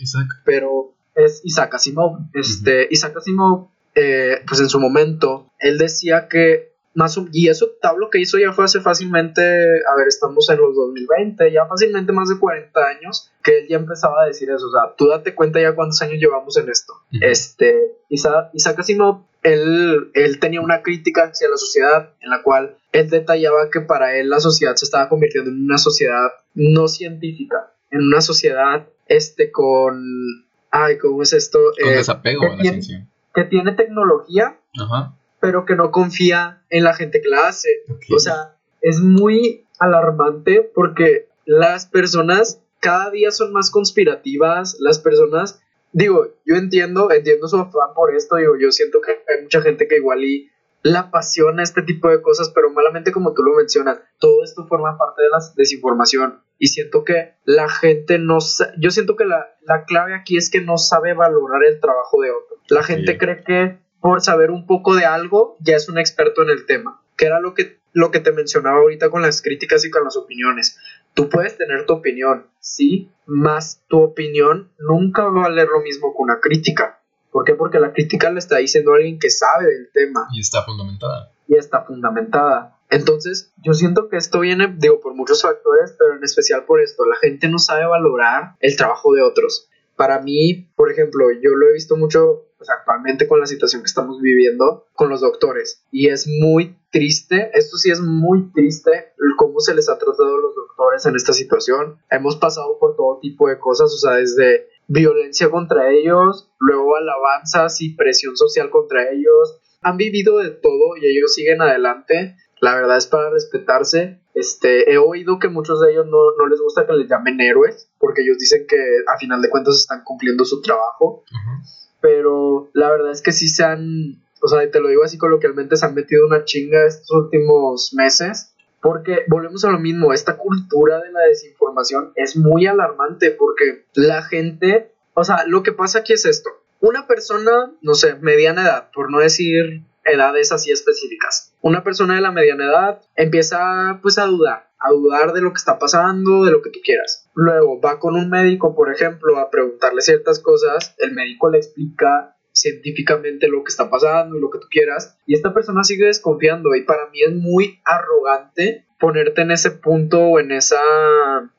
pero es Isaac Asimov. Este, Isaac Asimov, eh, pues en su momento, él decía que más y eso tablo que hizo ya fue hace fácilmente, a ver, estamos en los 2020, ya fácilmente más de 40 años que él ya empezaba a decir eso, o sea, tú date cuenta ya cuántos años llevamos en esto. Este, Isaac, Isaac Asimov, él, él tenía una crítica hacia la sociedad en la cual él detallaba que para él la sociedad se estaba convirtiendo en una sociedad no científica, en una sociedad este con ay, ¿cómo es esto? Con eh, desapego a la ciencia. Que tiene tecnología, Ajá pero que no confía en la gente que la hace. O sea, es muy alarmante porque las personas cada día son más conspirativas, las personas, digo, yo entiendo, entiendo su afán por esto, digo, yo siento que hay mucha gente que igual y la apasiona este tipo de cosas, pero malamente como tú lo mencionas, todo esto forma parte de la desinformación y siento que la gente no, yo siento que la, la clave aquí es que no sabe valorar el trabajo de otro. La gente cree que por saber un poco de algo, ya es un experto en el tema, que era lo que, lo que te mencionaba ahorita con las críticas y con las opiniones. tú puedes tener tu opinión, sí, más tu opinión nunca va a valer lo mismo que una crítica. ¿Por qué? Porque la crítica le está diciendo alguien que sabe del tema. Y está fundamentada. Y está fundamentada. Entonces, yo siento que esto viene, digo, por muchos factores, pero en especial por esto. La gente no sabe valorar el trabajo de otros. Para mí, por ejemplo, yo lo he visto mucho pues, actualmente con la situación que estamos viviendo con los doctores. Y es muy triste, esto sí es muy triste, cómo se les ha tratado a los doctores en esta situación. Hemos pasado por todo tipo de cosas, o sea, desde violencia contra ellos, luego alabanzas y presión social contra ellos. Han vivido de todo y ellos siguen adelante. La verdad es para respetarse. Este, he oído que muchos de ellos no, no les gusta que les llamen héroes, porque ellos dicen que a final de cuentas están cumpliendo su trabajo. Pero la verdad es que sí se han, o sea, te lo digo así coloquialmente, se han metido una chinga estos últimos meses. Porque volvemos a lo mismo, esta cultura de la desinformación es muy alarmante porque la gente, o sea, lo que pasa aquí es esto. Una persona, no sé, mediana edad, por no decir edades así específicas. Una persona de la mediana edad empieza pues a dudar, a dudar de lo que está pasando, de lo que tú quieras. Luego va con un médico, por ejemplo, a preguntarle ciertas cosas, el médico le explica científicamente lo que está pasando y lo que tú quieras, y esta persona sigue desconfiando y para mí es muy arrogante ponerte en ese punto o en esa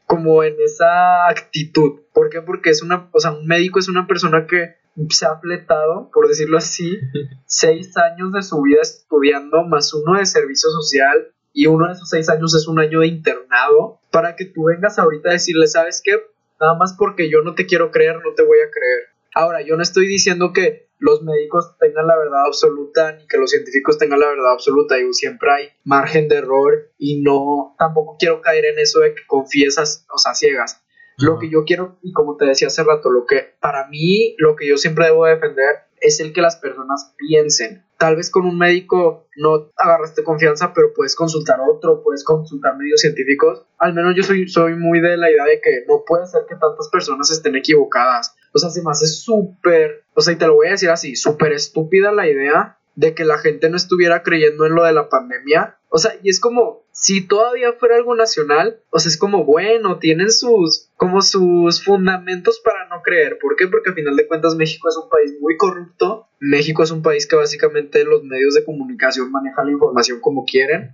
como en esa actitud. ¿Por qué? Porque es una, o sea, un médico es una persona que se ha fletado, por decirlo así, seis años de su vida estudiando, más uno de servicio social, y uno de esos seis años es un año de internado, para que tú vengas ahorita a decirle, ¿sabes qué? Nada más porque yo no te quiero creer, no te voy a creer. Ahora, yo no estoy diciendo que los médicos tengan la verdad absoluta ni que los científicos tengan la verdad absoluta. Digo, siempre hay margen de error y no, tampoco quiero caer en eso de que confiesas, o sea, ciegas. Lo que yo quiero, y como te decía hace rato, lo que para mí, lo que yo siempre debo defender es el que las personas piensen. Tal vez con un médico no agarraste confianza, pero puedes consultar a otro, puedes consultar medios científicos. Al menos yo soy, soy muy de la idea de que no puede ser que tantas personas estén equivocadas. O sea, se me hace súper, o sea, y te lo voy a decir así, súper estúpida la idea de que la gente no estuviera creyendo en lo de la pandemia. O sea, y es como, si todavía fuera algo nacional, o sea, es como, bueno, tienen sus, como sus fundamentos para no creer. ¿Por qué? Porque al final de cuentas México es un país muy corrupto. México es un país que básicamente los medios de comunicación manejan la información como quieren.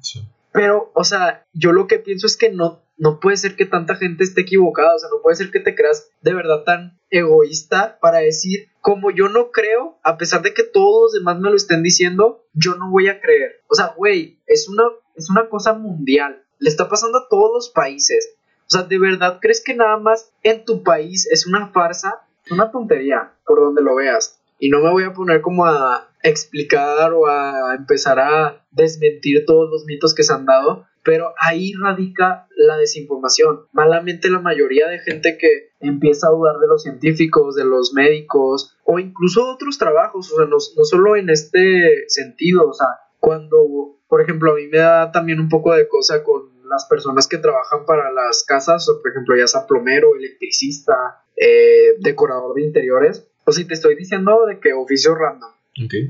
Pero, o sea, yo lo que pienso es que no, no puede ser que tanta gente esté equivocada, o sea, no puede ser que te creas de verdad tan egoísta para decir, como yo no creo, a pesar de que todos los demás me lo estén diciendo, yo no voy a creer. O sea, güey, es una, es una cosa mundial, le está pasando a todos los países. O sea, ¿de verdad crees que nada más en tu país es una farsa? Una tontería, por donde lo veas. Y no me voy a poner como a explicar o a empezar a desmentir todos los mitos que se han dado, pero ahí radica la desinformación. Malamente la mayoría de gente que empieza a dudar de los científicos, de los médicos o incluso de otros trabajos, o sea, no, no solo en este sentido, o sea, cuando, por ejemplo, a mí me da también un poco de cosa con las personas que trabajan para las casas, o por ejemplo, ya sea plomero, electricista, eh, decorador de interiores, o si te estoy diciendo de que oficio random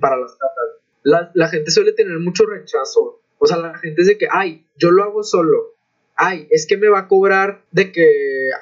para las casas, la, la gente suele tener mucho rechazo o sea, la gente es de que, ay, yo lo hago solo. Ay, es que me va a cobrar de que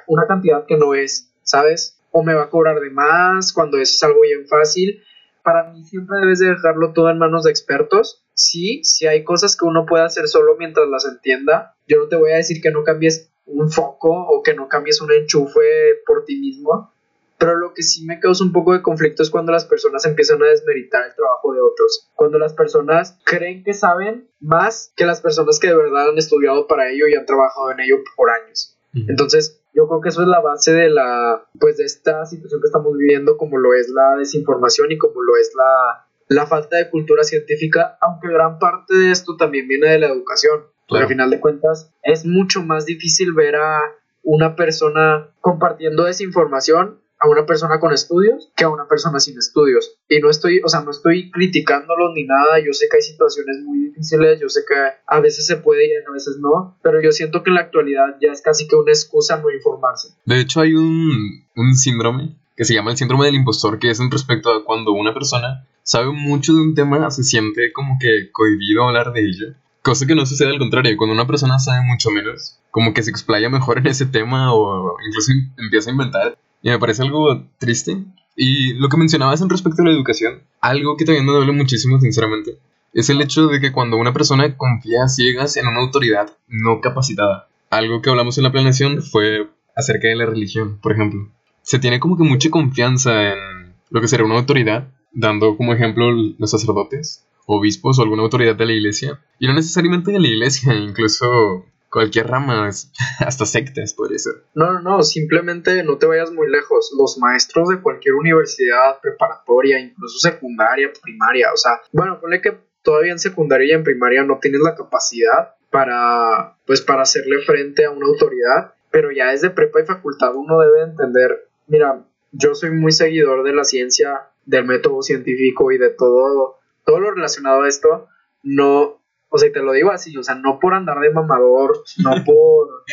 una cantidad que no es, ¿sabes? O me va a cobrar de más cuando eso es algo bien fácil. Para mí siempre debes de dejarlo todo en manos de expertos. Sí, si hay cosas que uno puede hacer solo mientras las entienda. Yo no te voy a decir que no cambies un foco o que no cambies un enchufe por ti mismo. Pero lo que sí me causa un poco de conflicto es cuando las personas empiezan a desmeritar el trabajo de otros. Cuando las personas creen que saben más que las personas que de verdad han estudiado para ello y han trabajado en ello por años. Entonces, yo creo que eso es la base de la pues de esta situación que estamos viviendo como lo es la desinformación y como lo es la, la falta de cultura científica, aunque gran parte de esto también viene de la educación. Porque al final de cuentas es mucho más difícil ver a una persona compartiendo desinformación a una persona con estudios que a una persona sin estudios. Y no estoy, o sea, no estoy criticándolo ni nada. Yo sé que hay situaciones muy difíciles, yo sé que a veces se puede y a veces no, pero yo siento que en la actualidad ya es casi que una excusa no informarse. De hecho, hay un, un síndrome que se llama el síndrome del impostor, que es en respecto a cuando una persona sabe mucho de un tema, se siente como que cohibido hablar de ello Cosa que no sucede al contrario, cuando una persona sabe mucho menos, como que se explaya mejor en ese tema o incluso empieza a inventar. Y me parece algo triste. Y lo que mencionabas en respecto a la educación, algo que también me duele muchísimo, sinceramente, es el hecho de que cuando una persona confía ciegas en una autoridad no capacitada, algo que hablamos en la planeación fue acerca de la religión, por ejemplo. Se tiene como que mucha confianza en lo que será una autoridad, dando como ejemplo los sacerdotes, obispos o alguna autoridad de la iglesia, y no necesariamente de la iglesia, incluso cualquier rama, hasta sectas podría ser. No, no, no, simplemente no te vayas muy lejos. Los maestros de cualquier universidad, preparatoria, incluso secundaria, primaria, o sea, bueno, ponle que todavía en secundaria y en primaria no tienes la capacidad para, pues, para hacerle frente a una autoridad, pero ya desde prepa y facultad uno debe entender, mira, yo soy muy seguidor de la ciencia, del método científico y de todo, todo lo relacionado a esto, no, o sea, te lo digo así, o sea, no por andar de mamador, no por,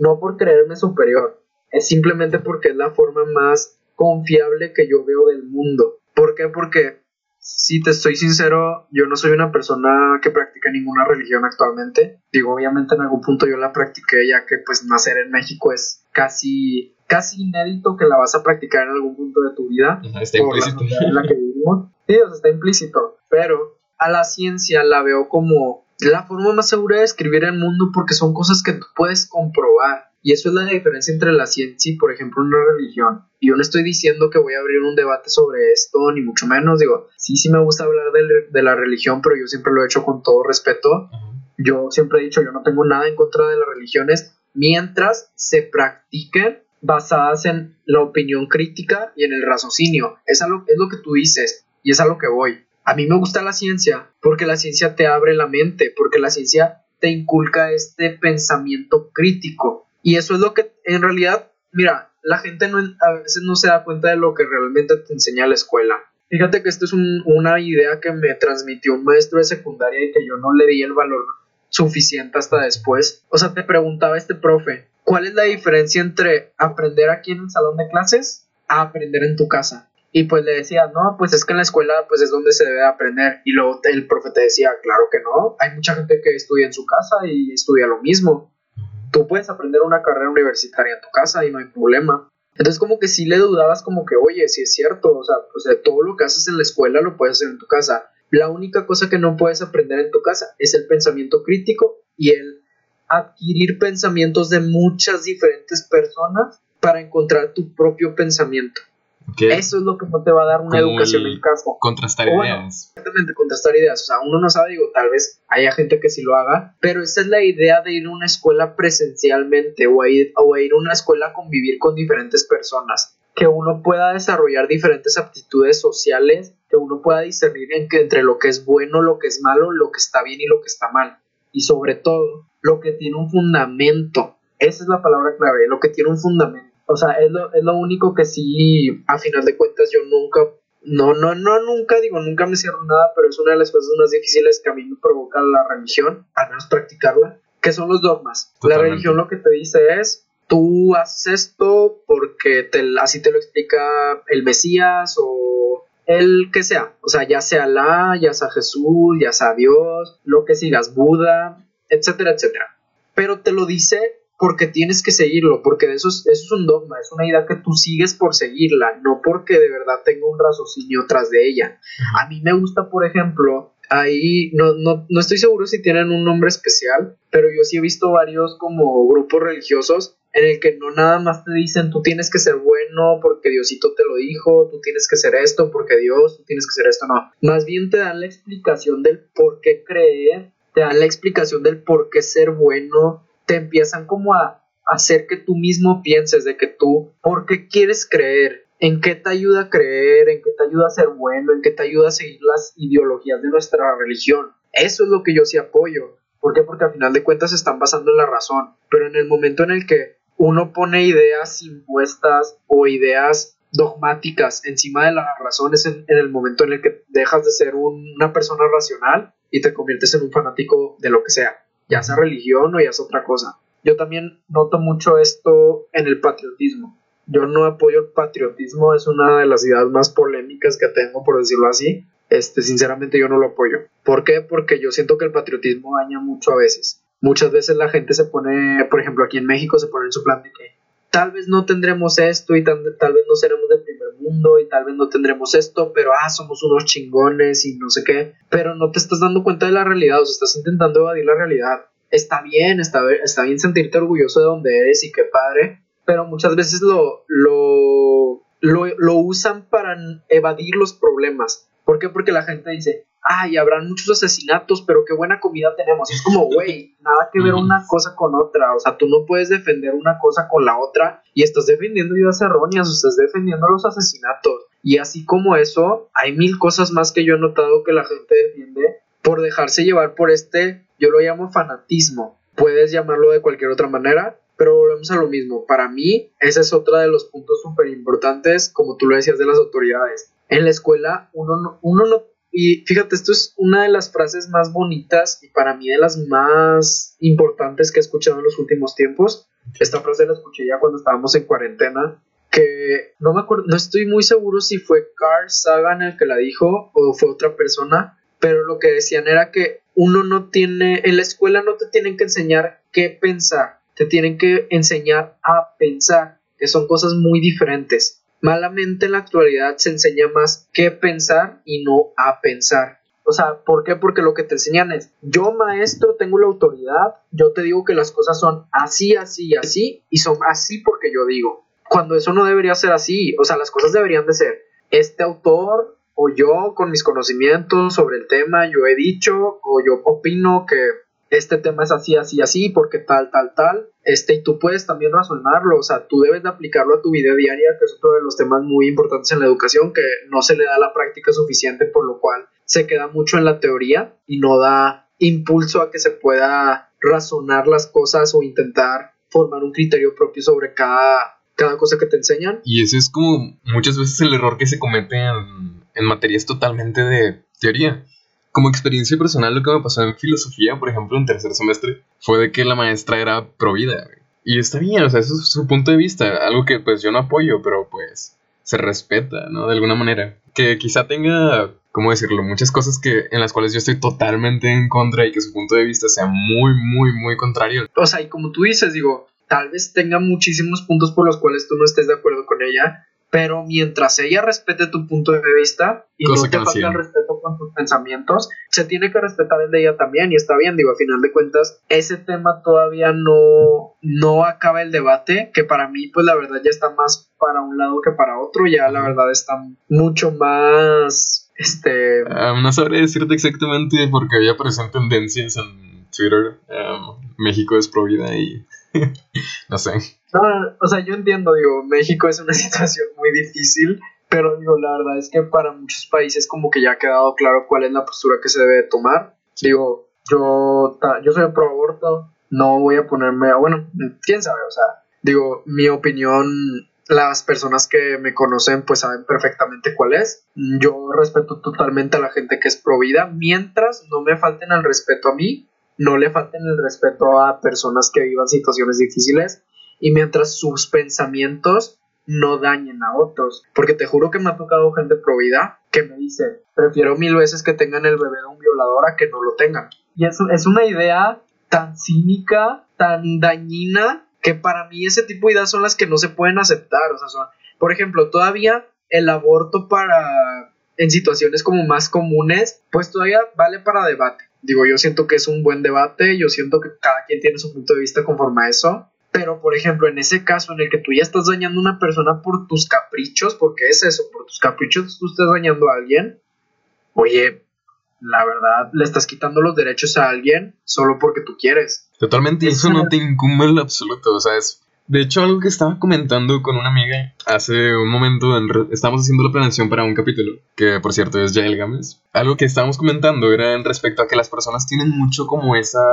no por creerme superior, es simplemente porque es la forma más confiable que yo veo del mundo. ¿Por qué? Porque si te estoy sincero, yo no soy una persona que practica ninguna religión actualmente. Digo, obviamente en algún punto yo la practiqué, ya que pues nacer en México es casi, casi inédito que la vas a practicar en algún punto de tu vida. está implícito. en la que vivimos. Sí, o sea, está implícito. Pero a la ciencia la veo como la forma más segura de escribir el mundo porque son cosas que tú puedes comprobar. Y eso es la diferencia entre la ciencia y, por ejemplo, una religión. Y yo no estoy diciendo que voy a abrir un debate sobre esto, ni mucho menos. Digo, sí, sí me gusta hablar de, la religión, pero yo siempre lo he hecho con todo respeto. Yo siempre he dicho, yo no tengo nada en contra de las religiones mientras se practiquen basadas en la opinión crítica y en el raciocinio. Es, lo, es lo que tú dices y es a lo que voy. A mí me gusta la ciencia porque la ciencia te abre la mente, porque la ciencia te inculca este pensamiento crítico y eso es lo que en realidad, mira, la gente no, a veces no se da cuenta de lo que realmente te enseña la escuela. Fíjate que esto es una idea que me transmitió un maestro de secundaria y que yo no le di el valor suficiente hasta después. O sea, te preguntaba este profe, ¿cuál es la diferencia entre aprender aquí en el salón de clases a aprender en tu casa? Y pues le decía, no, pues es que en la escuela pues es donde se debe aprender. Y luego el profe te decía, claro que no, hay mucha gente que estudia en su casa y estudia lo mismo tú puedes aprender una carrera universitaria en tu casa y no hay problema. Entonces como que sí le dudabas como que, oye, si es cierto, o sea, pues todo lo que haces en la escuela lo puedes hacer en tu casa. La única cosa que no puedes aprender en tu casa es el pensamiento crítico y el adquirir pensamientos de muchas diferentes personas para encontrar tu propio pensamiento. Eso es lo que no te va a dar una educación en casa. Contrastar ideas. Exactamente, contrastar ideas. O sea, uno no sabe, digo, tal vez haya gente que sí lo haga, pero esa es la idea de ir a una escuela presencialmente o a ir, o a, ir a una escuela a convivir con diferentes personas. Que uno pueda desarrollar diferentes aptitudes sociales, que uno pueda discernir entre lo que es bueno, lo que es malo, lo que está bien y lo que está mal. Y sobre todo, lo que tiene un fundamento. Esa es la palabra clave, lo que tiene un fundamento o sea, es lo, es lo único que sí, a final de cuentas, yo nunca, no, no, no, nunca digo, nunca me cierro nada, pero es una de las cosas más difíciles que a mí me provoca la religión, al menos practicarla, que son los dogmas. La religión lo que te dice es, tú haces esto porque te, así te lo explica el Mesías o el que sea, o sea, ya sea Alá, ya sea Jesús, ya sea Dios, lo que sigas, Buda, etcétera, etcétera. Pero te lo dice porque tienes que seguirlo, porque eso es, eso es un dogma, es una idea que tú sigues por seguirla, no porque de verdad tenga un raciocinio tras de ella. A mí me gusta, por ejemplo, ahí no, no, no estoy seguro si tienen un nombre especial, pero yo sí he visto varios como grupos religiosos en el que no nada más te dicen tú tienes que ser bueno porque Diosito te lo dijo, tú tienes que ser esto porque Dios, tú tienes que ser esto, no. Más bien te dan la explicación del por qué creer, te dan la explicación del por qué ser bueno, te empiezan como a hacer que tú mismo pienses de que tú, ¿por qué quieres creer? ¿En qué te ayuda a creer? ¿En qué te ayuda a ser bueno? ¿En qué te ayuda a seguir las ideologías de nuestra religión? Eso es lo que yo sí apoyo. ¿Por qué? Porque al final de cuentas se están basando en la razón. Pero en el momento en el que uno pone ideas impuestas o ideas dogmáticas encima de la razón es en, el momento en el que dejas de ser una persona racional y te conviertes en un fanático de lo que sea ya sea religión o ya sea otra cosa. Yo también noto mucho esto en el patriotismo. Yo no apoyo el patriotismo, es una de las ideas más polémicas que tengo, por decirlo así, este, sinceramente yo no lo apoyo. ¿Por qué? Porque yo siento que el patriotismo daña mucho a veces. Muchas veces la gente se pone, por ejemplo, aquí en México se pone en su plan de que tal vez no tendremos esto y tal, vez no seremos del primer mundo y tal vez no tendremos esto, pero ah, somos unos chingones y no sé qué. Pero no te estás dando cuenta de la realidad, o sea, estás intentando evadir la realidad. Está bien, está, bien sentirte orgulloso de donde eres y qué padre, pero muchas veces lo, lo, lo, lo usan para evadir los problemas. ¿Por qué? Porque la gente dice, ay, habrán muchos asesinatos, pero qué buena comida tenemos. Y es como, güey, nada que ver una cosa con otra. O sea, tú no puedes defender una cosa con la otra y estás defendiendo ideas erróneas, o estás defendiendo los asesinatos. Y así como eso, hay mil cosas más que yo he notado que la gente defiende por dejarse llevar por este, yo lo llamo fanatismo. Puedes llamarlo de cualquier otra manera, pero volvemos a lo mismo. Para mí, ese es otro de los puntos súper importantes, como tú lo decías, de las autoridades. En la escuela, uno uno no y fíjate, esto es una de las frases más bonitas y para mí de las más importantes que he escuchado en los últimos tiempos. Esta frase la escuché ya cuando estábamos en cuarentena, que no me acuerdo, no estoy muy seguro si fue Carl Sagan el que la dijo o fue otra persona, pero lo que decían era que uno no tiene, en la escuela no te tienen que enseñar qué pensar, te tienen que enseñar a pensar, que son cosas muy diferentes. Malamente en la actualidad se enseña más qué pensar y no a pensar. O sea, ¿por qué? Porque lo que te enseñan es, yo maestro tengo la autoridad, yo te digo que las cosas son así, así así, y son así porque yo digo. Cuando eso no debería ser así, o sea, las cosas deberían de ser, este autor o yo con mis conocimientos sobre el tema, yo he dicho o yo opino que este tema es así, así, así, porque tal, tal, tal, este, y tú puedes también razonarlo, o sea, tú debes de aplicarlo a tu vida diaria, que es otro de los temas muy importantes en la educación, que no se le da la práctica suficiente, por lo cual se queda mucho en la teoría y no da impulso a que se pueda razonar las cosas o intentar formar un criterio propio sobre cada, cada cosa que te enseñan. Y ese es como muchas veces el error que se comete en, en materias totalmente de teoría como experiencia personal, lo que me pasó en filosofía, por ejemplo, en tercer semestre, fue de que la maestra era provida. Y está bien, o sea, eso es su punto de vista, algo que pues yo no apoyo, pero pues se respeta, ¿no? De alguna manera. Que quizá tenga, ¿cómo decirlo? Muchas cosas que en las cuales yo estoy totalmente en contra y que su punto de vista sea muy, muy, muy contrario. O sea, y como tú dices, digo, tal vez tenga muchísimos puntos por los cuales tú no estés de acuerdo con ella, pero mientras ella respete tu punto de vista y no te falta el respeto con tus pensamientos, se tiene que respetar el de ella también y está bien, digo, a final de cuentas, ese tema todavía no, no acaba el debate, que para mí, pues la verdad ya está más para un lado que para otro, ya la verdad está mucho más, este... no sabré decirte exactamente porque había aparecen tendencias en Twitter, México es pro vida y no sé. No, o sea, yo entiendo, digo, México es una situación muy difícil, pero digo, la verdad es que para muchos países como que ya ha quedado claro cuál es la postura que se debe tomar. Digo, yo, yo soy pro aborto, no voy a ponerme, bueno, quién sabe, o sea, digo, mi opinión, las personas que me conocen pues saben perfectamente cuál es. Yo respeto totalmente a la gente que es pro vida, mientras no me falten el respeto a mí, no le falten el respeto a personas que vivan situaciones difíciles y mientras sus pensamientos no dañen a otros. Porque te juro que me ha tocado gente pro vida que me dice, prefiero mil veces que tengan el bebé de un violador a que no lo tengan. Y eso es una idea tan cínica, tan dañina, que para mí ese tipo de ideas son las que no se pueden aceptar. O sea, son, por ejemplo, todavía el aborto para en situaciones como más comunes, pues todavía vale para debate. Digo, yo siento que es un buen debate, yo siento que cada quien tiene su punto de vista conforme a eso, pero por ejemplo, en ese caso en el que tú ya estás dañando a una persona por tus caprichos, porque es eso, por tus caprichos tú estás dañando a alguien, oye, la verdad, le estás quitando los derechos a alguien solo porque tú quieres. Totalmente, eso no te incumbe en lo absoluto, o sea, es de hecho, algo que estaba comentando con una amiga hace un momento, en estábamos haciendo la planeación para un capítulo, que por cierto es Jael Gámez. Algo que estábamos comentando era en respecto a que las personas tienen mucho como esa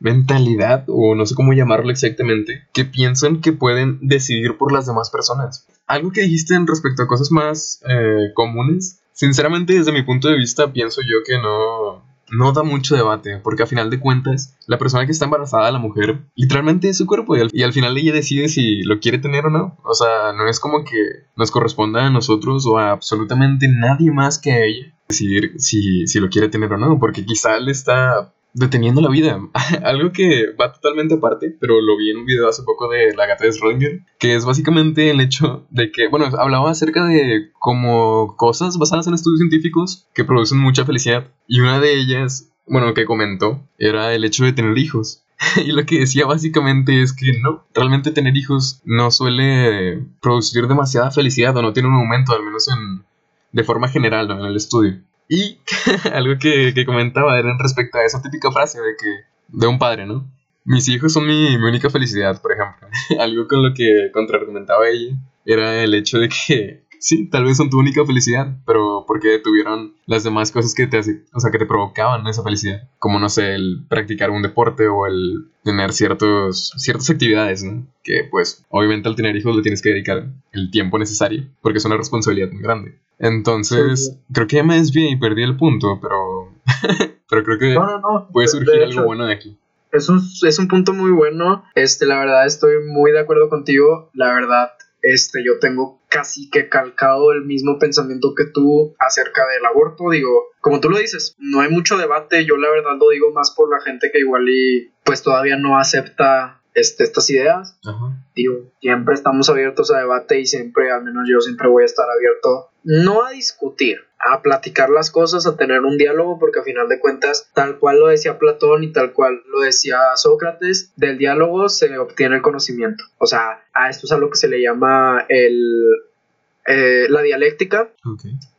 mentalidad, o no sé cómo llamarlo exactamente, que piensan que pueden decidir por las demás personas. Algo que dijiste en respecto a cosas más eh, comunes, sinceramente desde mi punto de vista pienso yo que no, no da mucho debate, porque a final de cuentas, la persona que está embarazada, la mujer, literalmente es su cuerpo y al, final ella decide si lo quiere tener o no. O sea, no es como que nos corresponda a nosotros o a absolutamente nadie más que a ella decidir si, si lo quiere tener o no, porque quizá le está deteniendo la vida. Algo que va totalmente aparte, pero lo vi en un video hace poco de la gata de Schrödinger, que es básicamente el hecho de que, bueno, hablaba acerca de como cosas basadas en estudios científicos que producen mucha felicidad. Y una de ellas, bueno, que comentó, era el hecho de tener hijos. y lo que decía básicamente es que no, realmente tener hijos no suele producir demasiada felicidad o no tiene un aumento, al menos en, de forma general en el estudio. Y algo que, que, comentaba era respecto a esa típica frase de que, de un padre, ¿no? Mis hijos son mi, mi única felicidad, por ejemplo. algo con lo que contraargumentaba ella era el hecho de que sí, tal vez son tu única felicidad, pero porque tuvieron las demás cosas que te, o sea, que te provocaban esa felicidad, como no sé, el practicar un deporte o el tener ciertos, ciertas actividades, ¿no? Que pues obviamente al tener hijos le tienes que dedicar el tiempo necesario, porque es una responsabilidad muy grande. Entonces, creo que ya me desvié y perdí el punto, pero, pero creo que puede surgir algo bueno de aquí. Es un, es un punto muy bueno. Este, la verdad, estoy muy de acuerdo contigo. La verdad, este, yo tengo casi que calcado el mismo pensamiento que tú acerca del aborto. Digo, como tú lo dices, no hay mucho debate. Yo la verdad lo digo más por la gente que igual y pues todavía no acepta este, estas ideas. Digo, siempre estamos abiertos a debate y siempre, al menos yo siempre voy a estar abierto, no a discutir, a platicar las cosas, a tener un diálogo, porque a final de cuentas, tal cual lo decía Platón y tal cual lo decía Sócrates, del diálogo se obtiene el conocimiento. O sea, a esto es a lo que se le llama el, eh, la dialéctica.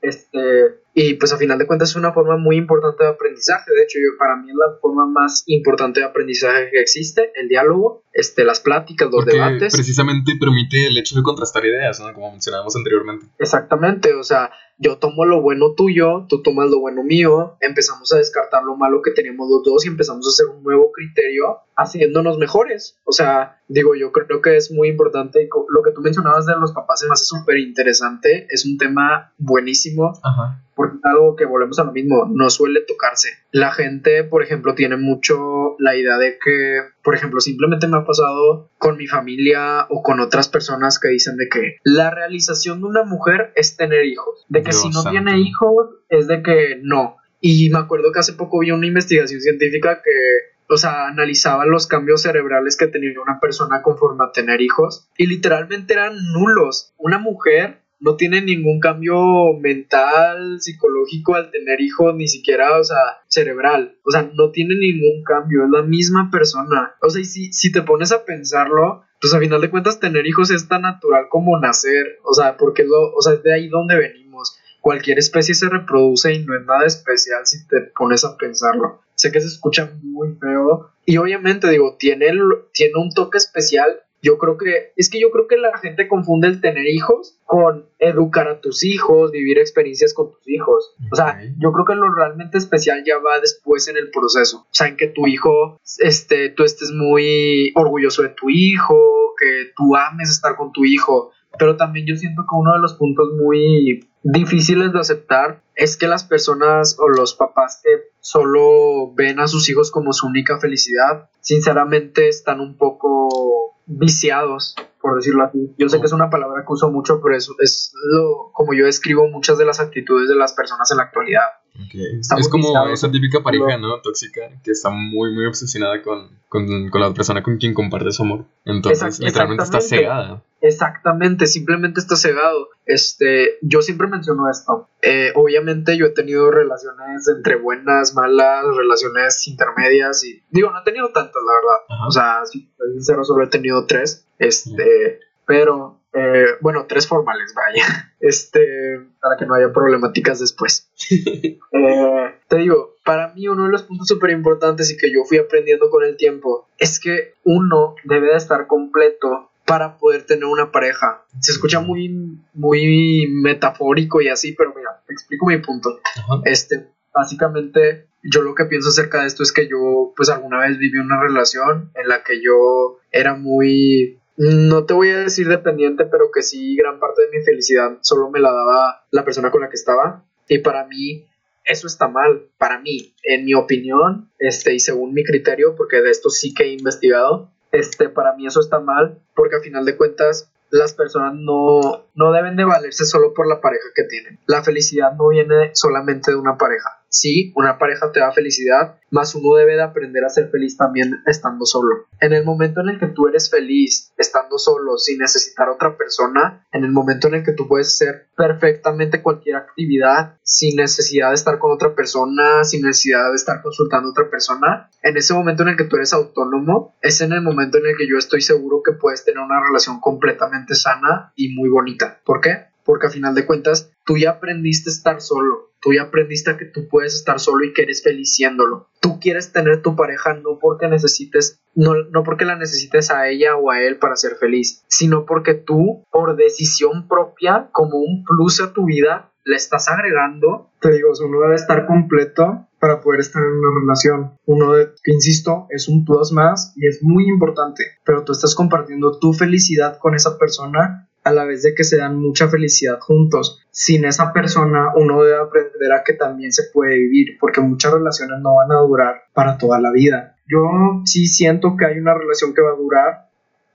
Este, y pues a final de cuentas es una forma muy importante de aprendizaje. De hecho, yo, para mí es la forma más importante de aprendizaje que existe, el diálogo, este, las pláticas, los Porque debates. Precisamente permite el hecho de contrastar ideas, ¿no? como mencionábamos anteriormente. Exactamente, o sea, yo tomo lo bueno tuyo, tú tomas lo bueno mío, empezamos a descartar lo malo que teníamos los dos y empezamos a hacer un nuevo criterio haciéndonos mejores. O sea, digo, yo creo que es muy importante. Lo que tú mencionabas de los papás es más súper interesante, es un tema buenísimo. Ajá porque es algo que volvemos a lo mismo, no suele tocarse. La gente, por ejemplo, tiene mucho la idea de que, por ejemplo, simplemente me ha pasado con mi familia o con otras personas que dicen de que la realización de una mujer es tener hijos, de que si no tiene hijos es de que no. Y me acuerdo que hace poco vi una investigación científica que o sea, analizaba los cambios cerebrales que tenía una persona conforme a tener hijos y literalmente eran nulos. Una mujer no tiene ningún cambio mental, psicológico al tener hijos, ni siquiera, o sea, cerebral. O sea, no tiene ningún cambio, es la misma persona. O sea, y si, si te pones a pensarlo, pues a final de cuentas tener hijos es tan natural como nacer. O sea, porque lo, o sea, es de ahí donde venimos. Cualquier especie se reproduce y no es nada especial si te pones a pensarlo. Sé que se escucha muy feo. Y obviamente, digo, tiene, tiene un toque especial yo creo que, es que yo creo que la gente confunde el tener hijos con educar a tus hijos, vivir experiencias con tus hijos. O sea, yo creo que lo realmente especial ya va después en el proceso. O sea, en que tu hijo, este, tú estés muy orgulloso de tu hijo, que tú ames estar con tu hijo. Pero también yo siento que uno de los puntos muy difíciles de aceptar es que las personas o los papás que solo ven a sus hijos como su única felicidad, sinceramente están un poco viciados, por decirlo así. Yo sé que es una palabra que uso mucho, pero eso es lo, como yo describo muchas de las actitudes de las personas en la actualidad. Es como esa típica pareja, ¿no? Tóxica, que está muy, muy obsesionada con, con, con, la persona con quien comparte su amor. Entonces, literalmente está cegada. Exactamente, simplemente está cegado. Este, yo siempre menciono esto. Eh, obviamente yo he tenido relaciones entre buenas, malas, relaciones intermedias y digo, no he tenido tantas, la verdad. O sea, si sincero, solo he tenido tres. Este, pero eh, bueno, tres formales, vaya. Este, para que no haya problemáticas después. Eh, te digo, para mí uno de los puntos súper importantes y que yo fui aprendiendo con el tiempo es que uno debe de estar completo para poder tener una pareja. Se escucha muy, muy metafórico y así, pero mira, te explico mi punto. Este, básicamente, yo lo que pienso acerca de esto es que yo, pues alguna vez viví una relación en la que yo era muy no te voy a decir dependiente, pero que sí, gran parte de mi felicidad solo me la daba la persona con la que estaba. Y para mí, eso está mal. Para mí, en mi opinión, este, y según mi criterio, porque de esto sí que he investigado, este, para mí eso está mal, porque a final de cuentas, las personas no, no deben de valerse solo por la pareja que tienen. La felicidad no viene solamente de una pareja. Sí, una pareja te da felicidad, más uno debe de aprender a ser feliz también estando solo. En el momento en el que tú eres feliz estando solo, sin necesitar otra persona, en el momento en el que tú puedes hacer perfectamente cualquier actividad sin necesidad de estar con otra persona, sin necesidad de estar consultando a otra persona, en ese momento en el que tú eres autónomo, es en el momento en el que yo estoy seguro que puedes tener una relación completamente sana y muy bonita. ¿Por qué? Porque a final de cuentas tú ya aprendiste a estar solo, tú ya aprendiste a que tú puedes estar solo y que eres feliz siéndolo. Tú quieres tener tu pareja no porque necesites, no, no porque la necesites a ella o a él para ser feliz, sino porque tú, por decisión propia, como un plus a tu vida, le estás agregando. Te digo, uno debe estar completo para poder estar en una relación. Uno, de, que insisto, es un plus más y es muy importante, pero tú estás compartiendo tu felicidad con esa persona a la vez de que se dan mucha felicidad juntos. Sin esa persona uno debe aprender a que también se puede vivir, porque muchas relaciones no van a durar para toda la vida. Yo sí siento que hay una relación que va a durar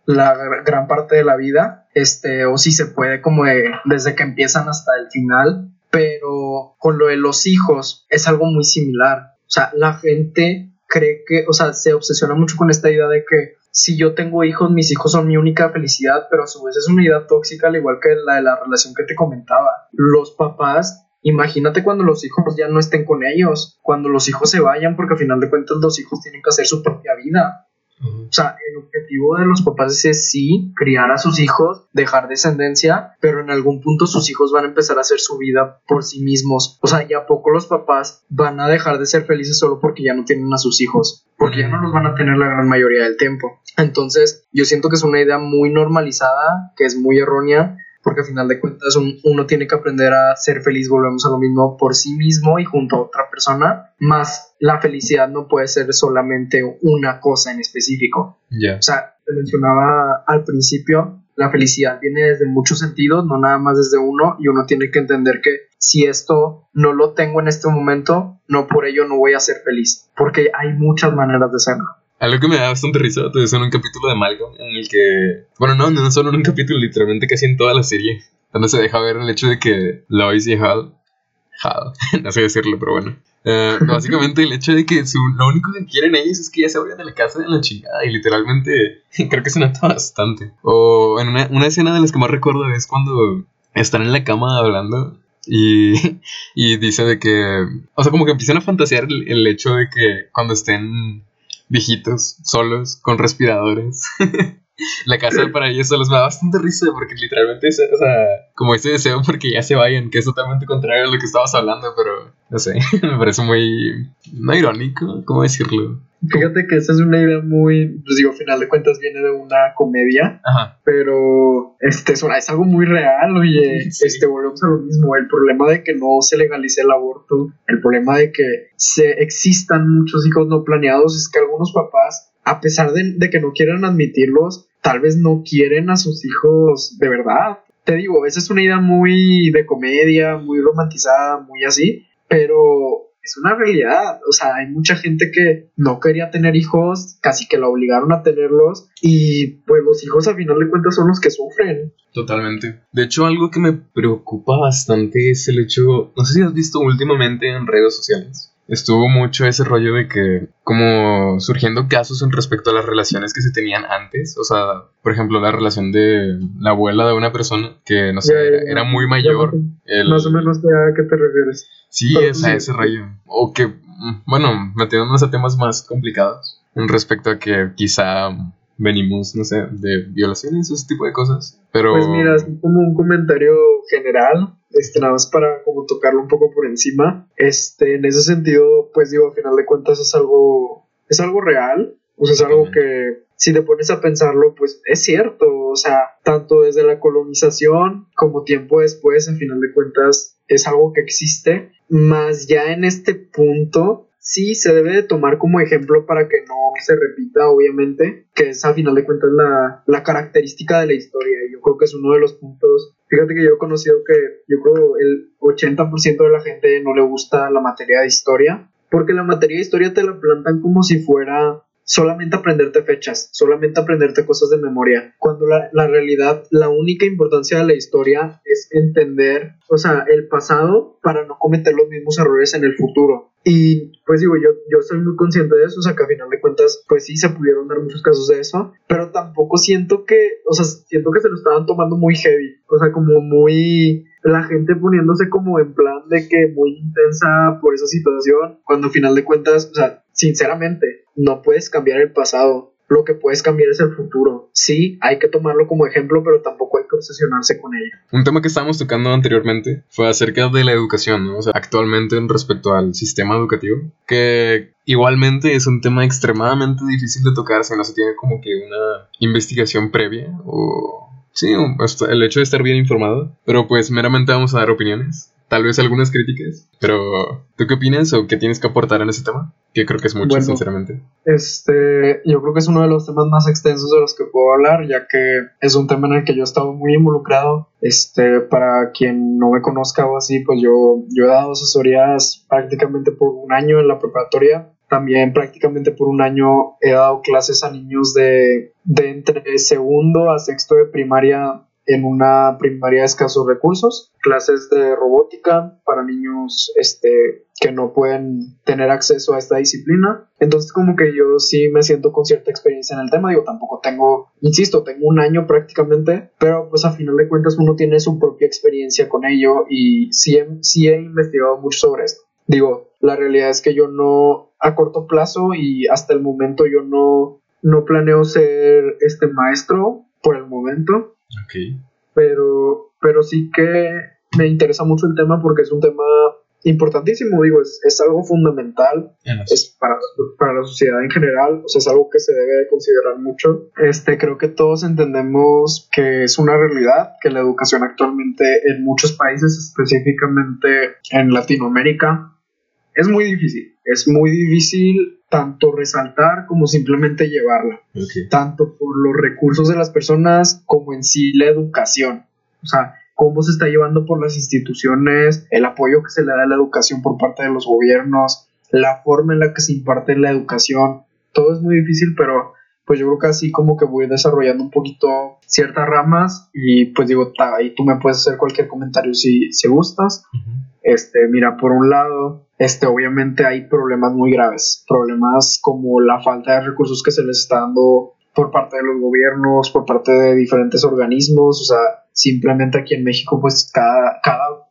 la gran parte de la vida, este, o si se puede como desde que empiezan hasta el final, pero con lo de los hijos es algo muy similar. O sea, la gente cree que, o sea, se obsesiona mucho con esta idea de que si yo tengo hijos, mis hijos son mi única felicidad, pero a su vez es una idea tóxica, al igual que la de la relación que te comentaba. Los papás, imagínate cuando los hijos ya no estén con ellos, cuando los hijos se vayan, porque al final de cuentas los hijos tienen que hacer su propia vida. O sea, el objetivo de los papás es sí, criar a sus hijos, dejar descendencia, pero en algún punto sus hijos van a empezar a hacer su vida por sí mismos. O sea, ya poco los papás van a dejar de ser felices solo porque ya no tienen a sus hijos, porque ya no los van a tener la gran mayoría del tiempo. Entonces, yo siento que es una idea muy normalizada, que es muy errónea porque al final de cuentas uno tiene que aprender a ser feliz, volvemos a lo mismo, por sí mismo y junto a otra persona, más la felicidad no puede ser solamente una cosa en específico. O sea, te mencionaba al principio, la felicidad viene desde muchos sentidos, no nada más desde uno, y uno tiene que entender que si esto no lo tengo en este momento, no por ello no voy a ser feliz, porque hay muchas maneras de serlo. Algo que me da bastante risa es en un capítulo de Malcolm en el que. Bueno, no, no solo en un capítulo, literalmente casi en toda la serie. Donde se deja ver el hecho de que Lois y Hal. Hal, no sé decirlo, pero bueno. Eh, básicamente el hecho de que su, lo único que quieren ellos es que ya se vayan de la casa de la chingada. Y literalmente creo que se nota bastante. O en una, una escena de las que más recuerdo es cuando están en la cama hablando y, y, dice de que, o sea, como que empiezan a fantasear el, el, hecho de que cuando estén viejitos, solos, con respiradores. la casa para ellos se les da bastante risa porque literalmente es, o sea, como ese deseo porque ya se vayan, que es totalmente contrario a lo que estabas hablando, pero no sé, me parece muy, no irónico, ¿cómo decirlo? Fíjate que esa es una idea muy, pues digo, al final de cuentas viene de una comedia, pero este es, es, algo muy real, oye, este volvemos a lo mismo, el problema de que no se legalice el aborto, el problema de que se existan muchos hijos no planeados es que algunos papás, a pesar de, de que no quieran admitirlos, tal vez no quieren a sus hijos de verdad. Te digo, esa es una idea muy de comedia, muy romantizada, muy así, pero es una realidad. O sea, hay mucha gente que no quería tener hijos, casi que la obligaron a tenerlos, y pues los hijos a final de cuentas son los que sufren. Totalmente. De hecho, algo que me preocupa bastante es el hecho, no sé si has visto últimamente en redes sociales, estuvo mucho ese rollo de que como surgiendo casos en respecto a las relaciones que se tenían antes, o sea, por ejemplo, la relación de la abuela de una persona que no sé, era, muy mayor. Más o menos a qué te refieres. Sí, es a ese rollo. O que, bueno, metiéndonos a temas más complicados en respecto a que quizá venimos, no sé, de violaciones, ese tipo de cosas. Pero... Pues mira, como un comentario general, este, nada más para como tocarlo un poco por encima, este, en ese sentido, pues digo, a final de cuentas es algo, es algo real, o sea, es algo que si te pones a pensarlo, pues es cierto, o sea, tanto desde la colonización como tiempo después, en final de cuentas, es algo que existe, más ya en este punto, sí se debe de tomar como ejemplo para que no se repita, obviamente, que es a final de cuentas la, la característica de la historia. Y yo creo que es uno de los puntos. Fíjate que yo he conocido que yo creo el 80% de la gente no le gusta la materia de historia, porque la materia de historia te la plantan como si fuera solamente aprenderte fechas, solamente aprenderte cosas de memoria, cuando la, la, realidad, la única importancia de la historia es entender, o sea, el pasado para no cometer los mismos errores en el futuro. Y pues digo, yo, yo soy muy consciente de eso, o sea, que a final de cuentas, pues sí, se pudieron dar muchos casos de eso, pero tampoco siento que, o sea, siento que se lo estaban tomando muy heavy, o sea, como muy, la gente poniéndose como en plan de que muy intensa por esa situación, cuando a final de cuentas, o sea, sinceramente, no puedes cambiar el pasado, lo que puedes cambiar es el futuro. Sí, hay que tomarlo como ejemplo, pero tampoco hay que obsesionarse con ello. Un tema que estábamos tocando anteriormente fue acerca de la educación, ¿no? O sea, actualmente en respecto al sistema educativo, que igualmente es un tema extremadamente difícil de tocar si no se tiene como que una investigación previa o... Sí, el hecho de estar bien informado, pero pues meramente vamos a dar opiniones tal vez algunas críticas, pero ¿tú qué opinas o qué tienes que aportar en ese tema? Que creo que es mucho, sinceramente. Este, yo creo que es uno de los temas más extensos de los que puedo hablar, ya que es un tema en el que yo he estado muy involucrado. Este, para quien no me conozca o así, pues yo, yo he dado asesorías prácticamente por un año en la preparatoria. También prácticamente por un año he dado clases a niños de, de entre segundo a sexto de primaria en una primaria de escasos recursos, clases de robótica para niños este, que no pueden tener acceso a esta disciplina. Entonces como que yo sí me siento con cierta experiencia en el tema, digo, tampoco tengo, insisto, tengo un año prácticamente, pero pues a final de cuentas uno tiene su propia experiencia con ello y sí sí he investigado mucho sobre esto. Digo, la realidad es que yo no, a corto plazo y hasta el momento yo no, no planeo ser este maestro por el momento Okay. Pero, pero sí que me interesa mucho el tema porque es un tema importantísimo, digo, es, es algo fundamental es para, para, la sociedad en general, o sea, es algo que se debe considerar mucho. Este, creo que todos entendemos que es una realidad, que la educación actualmente en muchos países, específicamente en Latinoamérica, es muy difícil, es muy difícil tanto resaltar como simplemente llevarla, tanto por los recursos de las personas como en sí la educación, o sea, cómo se está llevando por las instituciones, el apoyo que se le da a la educación por parte de los gobiernos, la forma en la que se imparte la educación, todo es muy difícil, pero pues yo creo que así como que voy desarrollando un poquito ciertas ramas y pues digo, ahí tú me puedes hacer cualquier comentario si, si gustas. Este, mira, por un lado, este, obviamente hay problemas muy graves, problemas como la falta de recursos que se les está dando por parte de los gobiernos, por parte de diferentes organismos, o sea, simplemente aquí en México, pues cada, cada,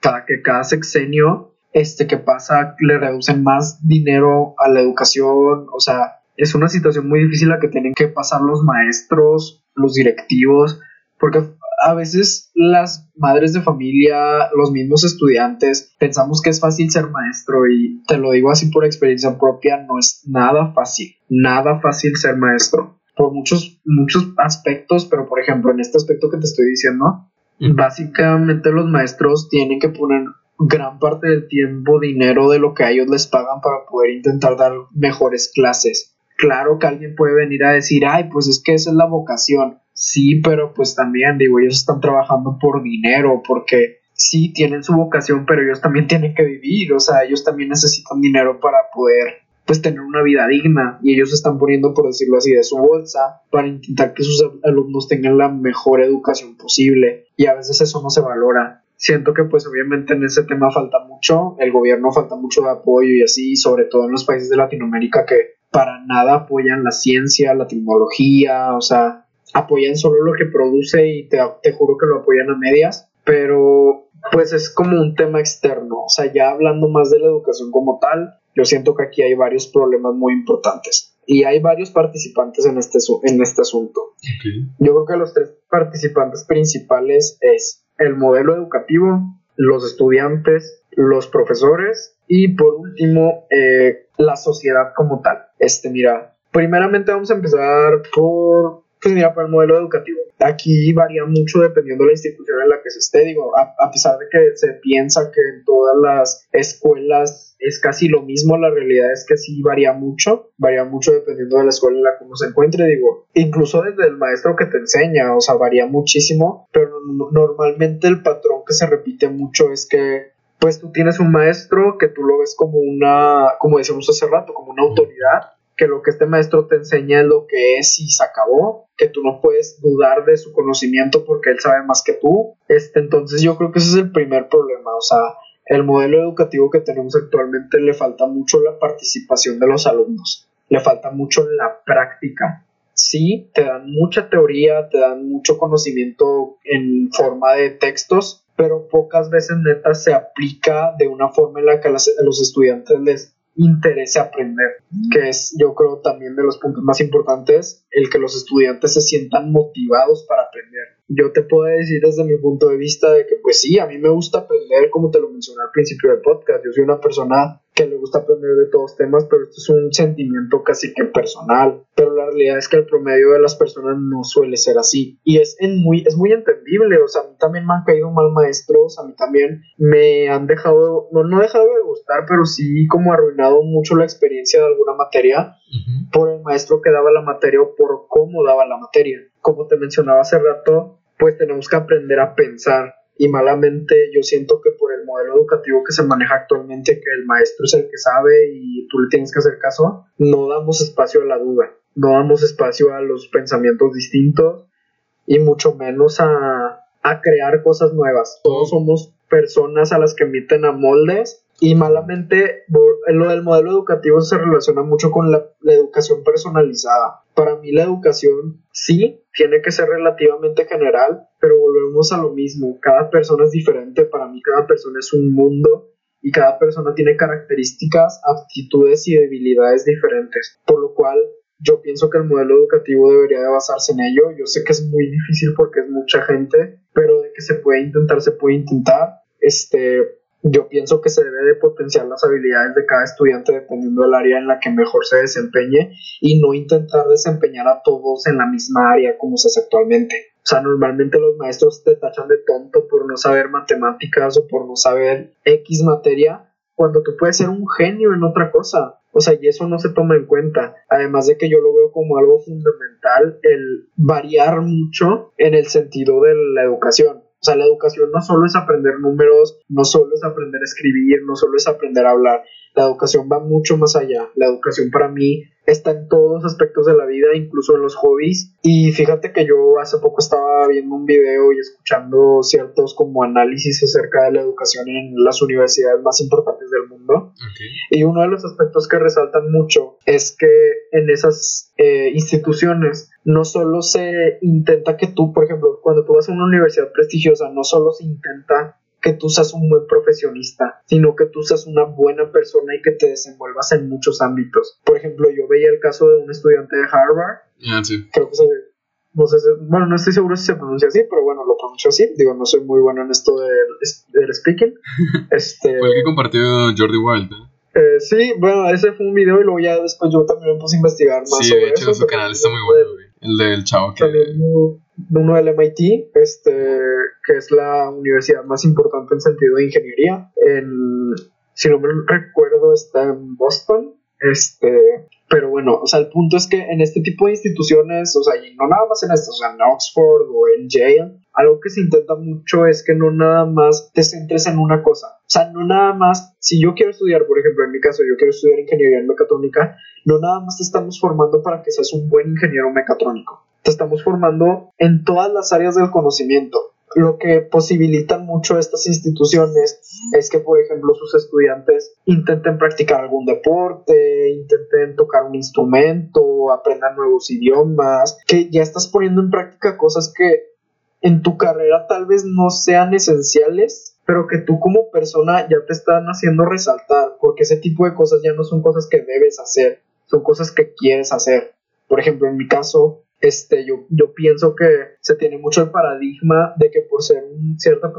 cada que cada sexenio este que pasa le reducen más dinero a la educación, o sea, es una situación muy difícil la que tienen que pasar los maestros, los directivos, porque a veces las madres de familia, los mismos estudiantes, pensamos que es fácil ser maestro y te lo digo así por experiencia propia, no es nada fácil, nada fácil ser maestro por muchos, muchos aspectos, pero por ejemplo en este aspecto que te estoy diciendo, básicamente los maestros tienen que poner gran parte del tiempo, dinero de lo que a ellos les pagan para poder intentar dar mejores clases. Claro que alguien puede venir a decir, ay, pues es que esa es la vocación. Sí, pero pues también, digo, ellos están trabajando por dinero, porque sí tienen su vocación, pero ellos también tienen que vivir, o sea, ellos también necesitan dinero para poder pues tener una vida digna y ellos están poniendo, por decirlo así, de su bolsa para intentar que sus alumnos tengan la mejor educación posible y a veces eso no se valora. Siento que pues obviamente en ese tema falta mucho, el gobierno falta mucho de apoyo y así, sobre todo en los países de Latinoamérica que para nada apoyan la ciencia, la tecnología, o sea, apoyan solo lo que produce y te, te juro que lo apoyan a medias, pero pues es como un tema externo, o sea, ya hablando más de la educación como tal, yo siento que aquí hay varios problemas muy importantes y hay varios participantes en este, en este asunto. Yo creo que los tres participantes principales es el modelo educativo, los estudiantes, los profesores y por último eh, la sociedad como tal. Este, mira, primeramente vamos a empezar por pues mira, el modelo educativo, aquí varía mucho dependiendo de la institución en la que se esté. Digo, a, pesar de que se piensa que en todas las escuelas es casi lo mismo, la realidad es que sí varía mucho, varía mucho dependiendo de la escuela en la que uno se encuentre. Digo, incluso desde el maestro que te enseña, o sea, varía muchísimo, pero normalmente el patrón que se repite mucho es que pues tú tienes un maestro que tú lo ves como una, como decíamos hace rato, como una autoridad que lo que este maestro te enseña es lo que es y se acabó, que tú no puedes dudar de su conocimiento porque él sabe más que tú. Este, entonces yo creo que ese es el primer problema, o sea, el modelo educativo que tenemos actualmente le falta mucho la participación de los alumnos, le falta mucho la práctica. Sí, te dan mucha teoría, te dan mucho conocimiento en forma de textos, pero pocas veces neta se aplica de una forma en la que a los estudiantes les interese aprender, que es yo creo también de los puntos más importantes, el que los estudiantes se sientan motivados para aprender. Yo te puedo decir desde mi punto de vista de que pues sí, a mí me gusta aprender como te lo mencioné al principio del podcast, yo soy una persona que le gusta aprender de todos temas, pero esto es un sentimiento casi que personal, pero la realidad es que el promedio de las personas no suele ser así. Y es, en muy, es muy entendible, o sea, a mí también me han caído mal maestros, a mí también me han dejado, no, no dejado de gustar, pero sí como arruinado mucho la experiencia de alguna materia por el maestro que daba la materia o por cómo daba la materia. Como te mencionaba hace rato, pues tenemos que aprender a pensar y malamente yo siento que por el modelo educativo que se maneja actualmente, que el maestro es el que sabe y tú le tienes que hacer caso, no damos espacio a la duda, no damos espacio a los pensamientos distintos y mucho menos a, a crear cosas nuevas. Todos somos personas a las que emiten a moldes y malamente, lo del modelo educativo se relaciona mucho con la, educación personalizada. Para mí la educación sí tiene que ser relativamente general, pero volvemos a lo mismo. Cada persona es diferente, para mí cada persona es un mundo y cada persona tiene características, aptitudes y debilidades diferentes. Por lo cual yo pienso que el modelo educativo debería de basarse en ello. Yo sé que es muy difícil porque es mucha gente, pero de que se puede intentar, se puede intentar. Este, yo pienso que se debe de potenciar las habilidades de cada estudiante dependiendo del área en la que mejor se desempeñe y no intentar desempeñar a todos en la misma área como se hace actualmente. O sea, normalmente los maestros te tachan de tonto por no saber matemáticas o por no saber X materia, cuando tú puedes ser un genio en otra cosa. O sea, y eso no se toma en cuenta. Además de que yo lo veo como algo fundamental el variar mucho en el sentido de la educación. O sea, la educación no solo es aprender números, no solo es aprender a escribir, no solo es aprender a hablar. La educación va mucho más allá. La educación para mí está en todos los aspectos de la vida, incluso en los hobbies. Y fíjate que yo hace poco estaba viendo un video y escuchando ciertos como análisis acerca de la educación en las universidades más importantes del mundo. Y uno de los aspectos que resaltan mucho es que en esas eh, instituciones no solo se intenta que tú, por ejemplo, cuando tú vas a una universidad prestigiosa, no solo se intenta que tú seas un buen profesionista, sino que tú seas una buena persona y que te desenvuelvas en muchos ámbitos. Por ejemplo, yo veía el caso de un estudiante de Harvard. Ah, sí. Creo que se, no sé, bueno, no estoy seguro si se pronuncia así, pero bueno, lo pronuncio así. Digo, no soy muy bueno en esto del, speaking. este, fue el que compartió Jordi Wild, ¿eh? Eh, sí, bueno, ese fue un video y luego ya después yo también me puse a investigar más sí, sobre de hecho, su canal está muy bueno. El del chavo que... Uno del MIT, este, que es la universidad más importante en sentido de ingeniería. En, si no me recuerdo, está en Boston. Este, pero bueno, o sea, el punto es que en este tipo de instituciones, o sea, y no nada más en estas, o sea, en Oxford o en Yale, algo que se intenta mucho es que no nada más te centres en una cosa. O sea, no nada más, si yo quiero estudiar, por ejemplo, en mi caso, yo quiero estudiar ingeniería en mecatrónica, no nada más te estamos formando para que seas un buen ingeniero mecatrónico. Te estamos formando en todas las áreas del conocimiento lo que posibilitan mucho estas instituciones es que, por ejemplo, sus estudiantes intenten practicar algún deporte, intenten tocar un instrumento, aprendan nuevos idiomas, que ya estás poniendo en práctica cosas que en tu carrera tal vez no sean esenciales, pero que tú como persona ya te están haciendo resaltar, porque ese tipo de cosas ya no son cosas que debes hacer, son cosas que quieres hacer. Por ejemplo, en mi caso, este, yo, yo pienso que se tiene mucho el paradigma de que por ser una cierta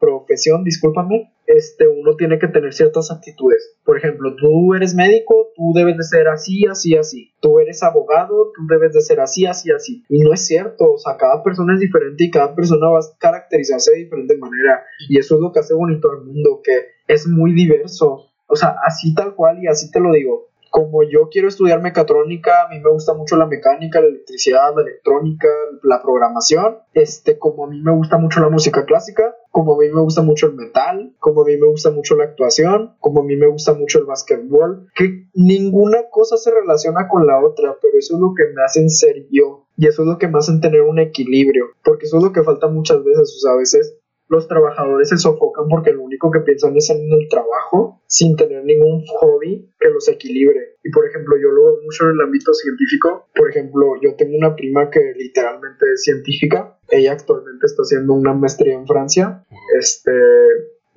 profesión, discúlpame, este, uno tiene que tener ciertas actitudes. Por ejemplo, tú eres médico, tú debes de ser así, así, así. Tú eres abogado, tú debes de ser así, así, así. Y no es cierto, o sea, cada persona es diferente y cada persona va a caracterizarse de diferente manera. Y eso es lo que hace bonito al mundo, que es muy diverso. O sea, así tal cual y así te lo digo como yo quiero estudiar mecatrónica, a mí me gusta mucho la mecánica, la electricidad, la electrónica, la programación. Este, como a mí me gusta mucho la música clásica, como a mí me gusta mucho el metal, como a mí me gusta mucho la actuación, como a mí me gusta mucho el básquetbol, que ninguna cosa se relaciona con la otra, pero eso es lo que me hace ser yo. Y eso es lo que me hace tener un equilibrio, porque eso es lo que falta muchas veces, o sea, a veces los trabajadores se sofocan porque lo único que piensan es en el trabajo sin tener ningún hobby que los equilibre. Y por ejemplo, yo lo veo mucho en el ámbito científico. Por ejemplo, yo tengo una prima que literalmente es científica. Ella actualmente está haciendo una maestría en Francia. Este,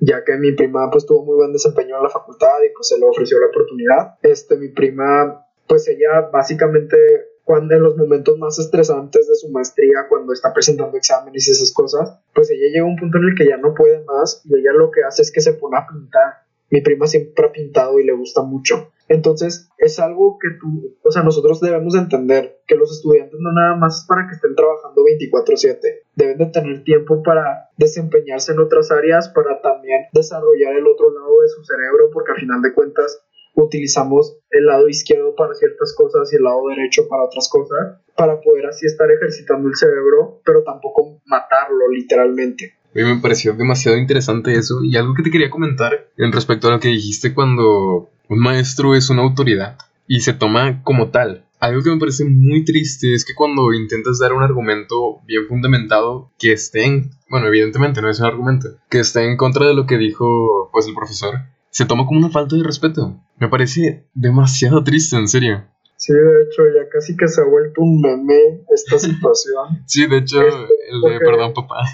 ya que mi prima pues tuvo muy buen desempeño en la facultad y pues se le ofreció la oportunidad. Este, mi prima, pues ella básicamente cuando en los momentos más estresantes de su maestría, cuando está presentando exámenes y esas cosas, pues ella llega a un punto en el que ya no puede más y ella lo que hace es que se pone a pintar. Mi prima siempre ha pintado y le gusta mucho. Entonces, es algo que tú, o sea, nosotros debemos entender que los estudiantes no nada más es para que estén trabajando 24/7, deben de tener tiempo para desempeñarse en otras áreas, para también desarrollar el otro lado de su cerebro, porque al final de cuentas utilizamos el lado izquierdo para ciertas cosas y el lado derecho para otras cosas, para poder así estar ejercitando el cerebro, pero tampoco matarlo literalmente. A mí me pareció demasiado interesante eso y algo que te quería comentar en respecto a lo que dijiste cuando un maestro es una autoridad y se toma como tal. Algo que me parece muy triste es que cuando intentas dar un argumento bien fundamentado que esté en, bueno, evidentemente no es un argumento, que esté en contra de lo que dijo pues el profesor, se toma como una falta de respeto. Me parece demasiado triste, en serio. Sí, de hecho, ya casi que se ha vuelto un meme esta situación. sí, de hecho, el de perdón, papá.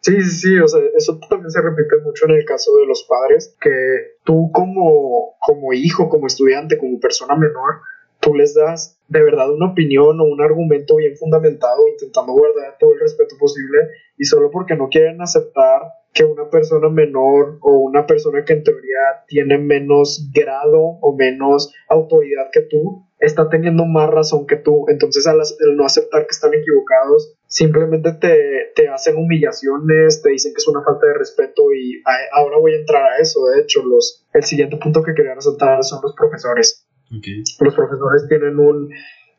Sí, sí, sí, o sea, eso también se repite mucho en el caso de los padres, que tú como, como hijo, como estudiante, como persona menor, tú les das de verdad una opinión o un argumento bien fundamentado, intentando guardar todo el respeto posible, y solo porque no quieren aceptar que una persona menor o una persona que en teoría tiene menos grado o menos autoridad que tú, está teniendo más razón que tú. Entonces, al, no aceptar que están equivocados, simplemente te, te, hacen humillaciones, te dicen que es una falta de respeto y ahora voy a entrar a eso. De hecho, los, el siguiente punto que quería resaltar son los profesores. Los profesores tienen un,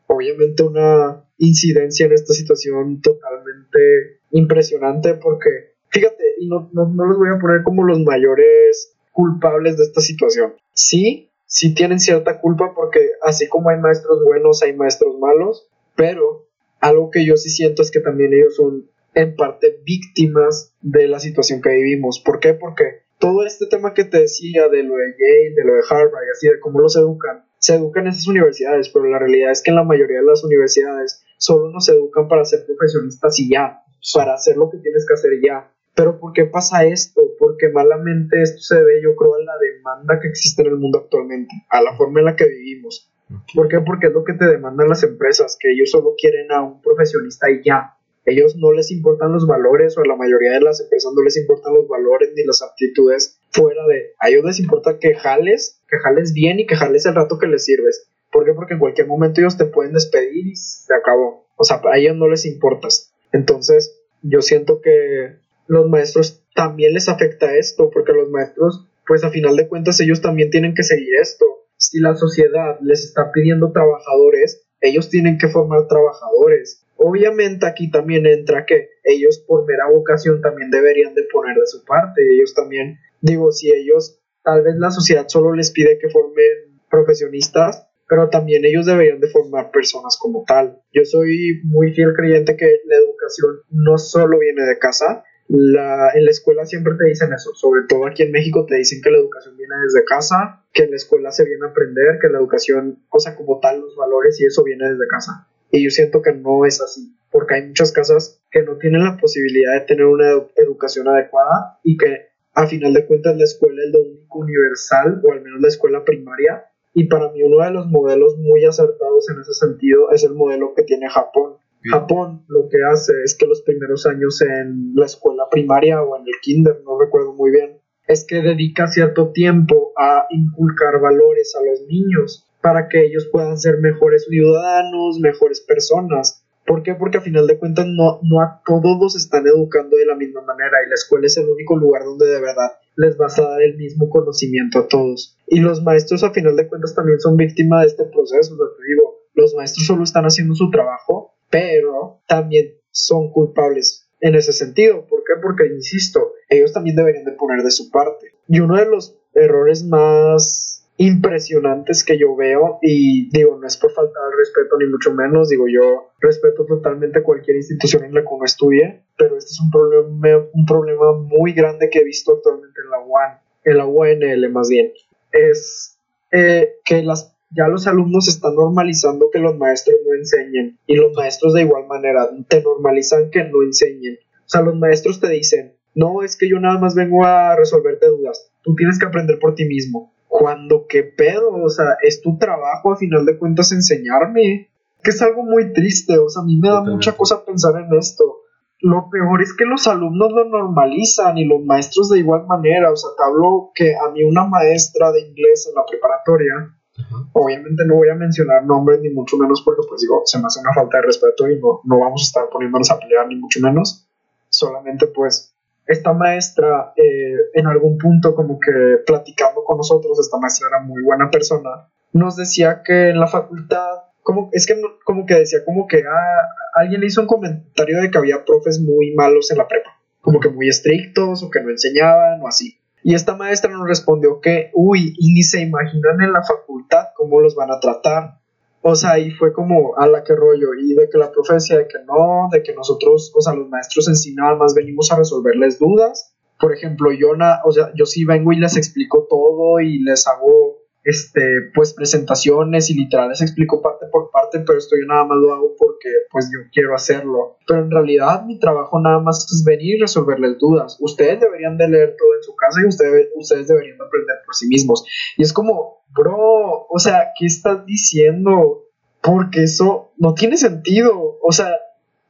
obviamente, una incidencia en esta situación totalmente impresionante porque, fíjate, y no, no, no los voy a poner como los mayores culpables de esta situación. Sí, sí tienen cierta culpa porque así como hay maestros buenos, hay maestros malos, pero algo que yo sí siento es que también ellos son en parte víctimas de la situación que vivimos. ¿Por qué? Porque todo este tema que te decía de lo de Yale, de lo de Harvard así, de cómo los educan, se educan en esas universidades, pero la realidad es que en la mayoría de las universidades solo nos educan para ser profesionistas y ya, para hacer lo que tienes que hacer ya. Pero ¿por qué pasa esto? Porque malamente esto se debe, yo creo, a la demanda que existe en el mundo actualmente, a la forma en la que vivimos. ¿Por qué? Porque es lo que te demandan las empresas, que ellos solo quieren a un profesionista y ya. Ellos no les importan los valores o a la mayoría de las empresas no les importan los valores ni las aptitudes fuera de... A ellos les importa que jales, que jales bien y que jales el rato que les sirves. ¿Por qué? Porque en cualquier momento ellos te pueden despedir y se acabó. O sea, a ellos no les importas. Entonces, yo siento que los maestros también les afecta esto, porque los maestros, pues a final de cuentas, ellos también tienen que seguir esto. Si la sociedad les está pidiendo trabajadores, ellos tienen que formar trabajadores. Obviamente aquí también entra que ellos por mera vocación también deberían de poner de su parte. Ellos también, digo, si ellos, tal vez la sociedad solo les pide que formen profesionistas, pero también ellos deberían de formar personas como tal. Yo soy muy fiel creyente que la educación no solo viene de casa, en la escuela siempre te dicen eso, sobre todo aquí en México te dicen que la educación viene desde casa, que en la escuela se viene a aprender, que la educación, o sea, como tal, los valores y eso viene desde casa. Y yo siento que no es así, porque hay muchas casas que no tienen la posibilidad de tener una educación adecuada y que a final de cuentas la escuela es lo único universal, o al menos la escuela primaria. Y para mí uno de los modelos muy acertados en ese sentido es el modelo que tiene Japón Japón lo que hace es que los primeros años en la escuela primaria o en el kinder, no recuerdo muy bien, es que dedica cierto tiempo a inculcar valores a los niños para que ellos puedan ser mejores ciudadanos, mejores personas. ¿Por qué? Porque a final de cuentas no, no a todos los están educando de la misma manera y la escuela es el único lugar donde de verdad les vas a dar el mismo conocimiento a todos. Y los maestros a final de cuentas también son víctimas de este proceso, o te digo, los maestros solo están haciendo su trabajo pero también son culpables en ese sentido. ¿Por qué? Porque, insisto, ellos también deberían de poner de su parte. Y uno de los errores más impresionantes que yo veo y digo, no es por faltar al respeto ni mucho menos, digo yo respeto totalmente cualquier institución en la que uno estudie, pero este es un problema, un problema muy grande que he visto actualmente en la UAN, en la UNL más bien, es eh, que las, ya los alumnos están normalizando que los maestros no enseñen y los maestros de igual manera te normalizan que no enseñen. O sea, los maestros te dicen, no, es que yo nada más vengo a resolverte dudas, tú tienes que aprender por ti mismo cuando qué pedo, o sea, es tu trabajo a final de cuentas enseñarme, que es algo muy triste, o sea, a mí me da mucha cosa pensar en esto. Lo peor es que los alumnos lo normalizan y los maestros de igual manera, o sea, te hablo que a mí una maestra de inglés en la preparatoria, obviamente no voy a mencionar nombres ni mucho menos porque pues digo, se me hace una falta de respeto y no, no vamos a estar poniéndonos a pelear ni mucho menos, solamente pues esta maestra eh, en algún punto como que platicando con nosotros, esta maestra era muy buena persona, nos decía que en la facultad, como, es que como que decía como que ah, alguien hizo un comentario de que había profes muy malos en la prepa, como que muy estrictos o que no enseñaban o así. Y esta maestra nos respondió que, uy, y ni se imaginan en la facultad cómo los van a tratar. O sea, y fue como a la que rollo, y de que la profecía de que no, de que nosotros, o sea, los maestros en sí nada más venimos a resolverles dudas. Por ejemplo, yo, na, o sea, yo sí vengo y les explico todo y les hago este, pues presentaciones y literal les explico parte por parte, pero esto yo nada más lo hago porque pues yo quiero hacerlo. Pero en realidad mi trabajo nada más es venir y resolverles dudas. Ustedes deberían de leer todo en su casa y ustedes, ustedes deberían de aprender por sí mismos. Y es como, bro, o sea, ¿qué estás diciendo? Porque eso no tiene sentido. O sea,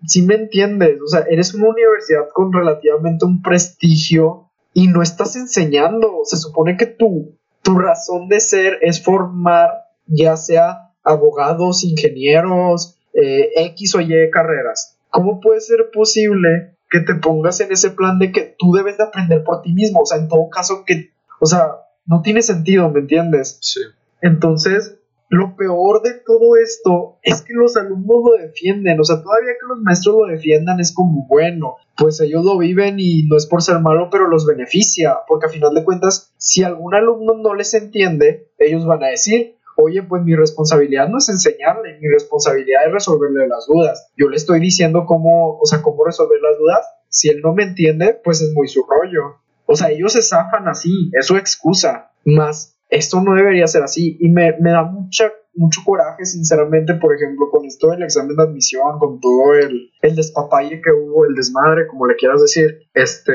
si me entiendes, o sea, eres una universidad con relativamente un prestigio y no estás enseñando. Se supone que tú tu razón de ser es formar ya sea abogados, ingenieros, eh, X o Y carreras. ¿Cómo puede ser posible que te pongas en ese plan de que tú debes de aprender por ti mismo? O sea, en todo caso que, o sea, no tiene sentido, ¿me entiendes? Sí. Entonces, lo peor de todo esto es que los alumnos lo defienden, o sea, todavía que los maestros lo defiendan es como bueno, pues ellos lo viven y no es por ser malo, pero los beneficia, porque a final de cuentas, si algún alumno no les entiende, ellos van a decir, oye, pues mi responsabilidad no es enseñarle, mi responsabilidad es resolverle las dudas. Yo le estoy diciendo cómo, o sea, cómo resolver las dudas. Si él no me entiende, pues es muy su rollo. O sea, ellos se zafan así, es su excusa. Más esto no debería ser así. Y me, da mucha, mucho coraje, sinceramente, por ejemplo, con esto del examen de admisión, con todo el, el despapalle que hubo, el desmadre, como le quieras decir, este,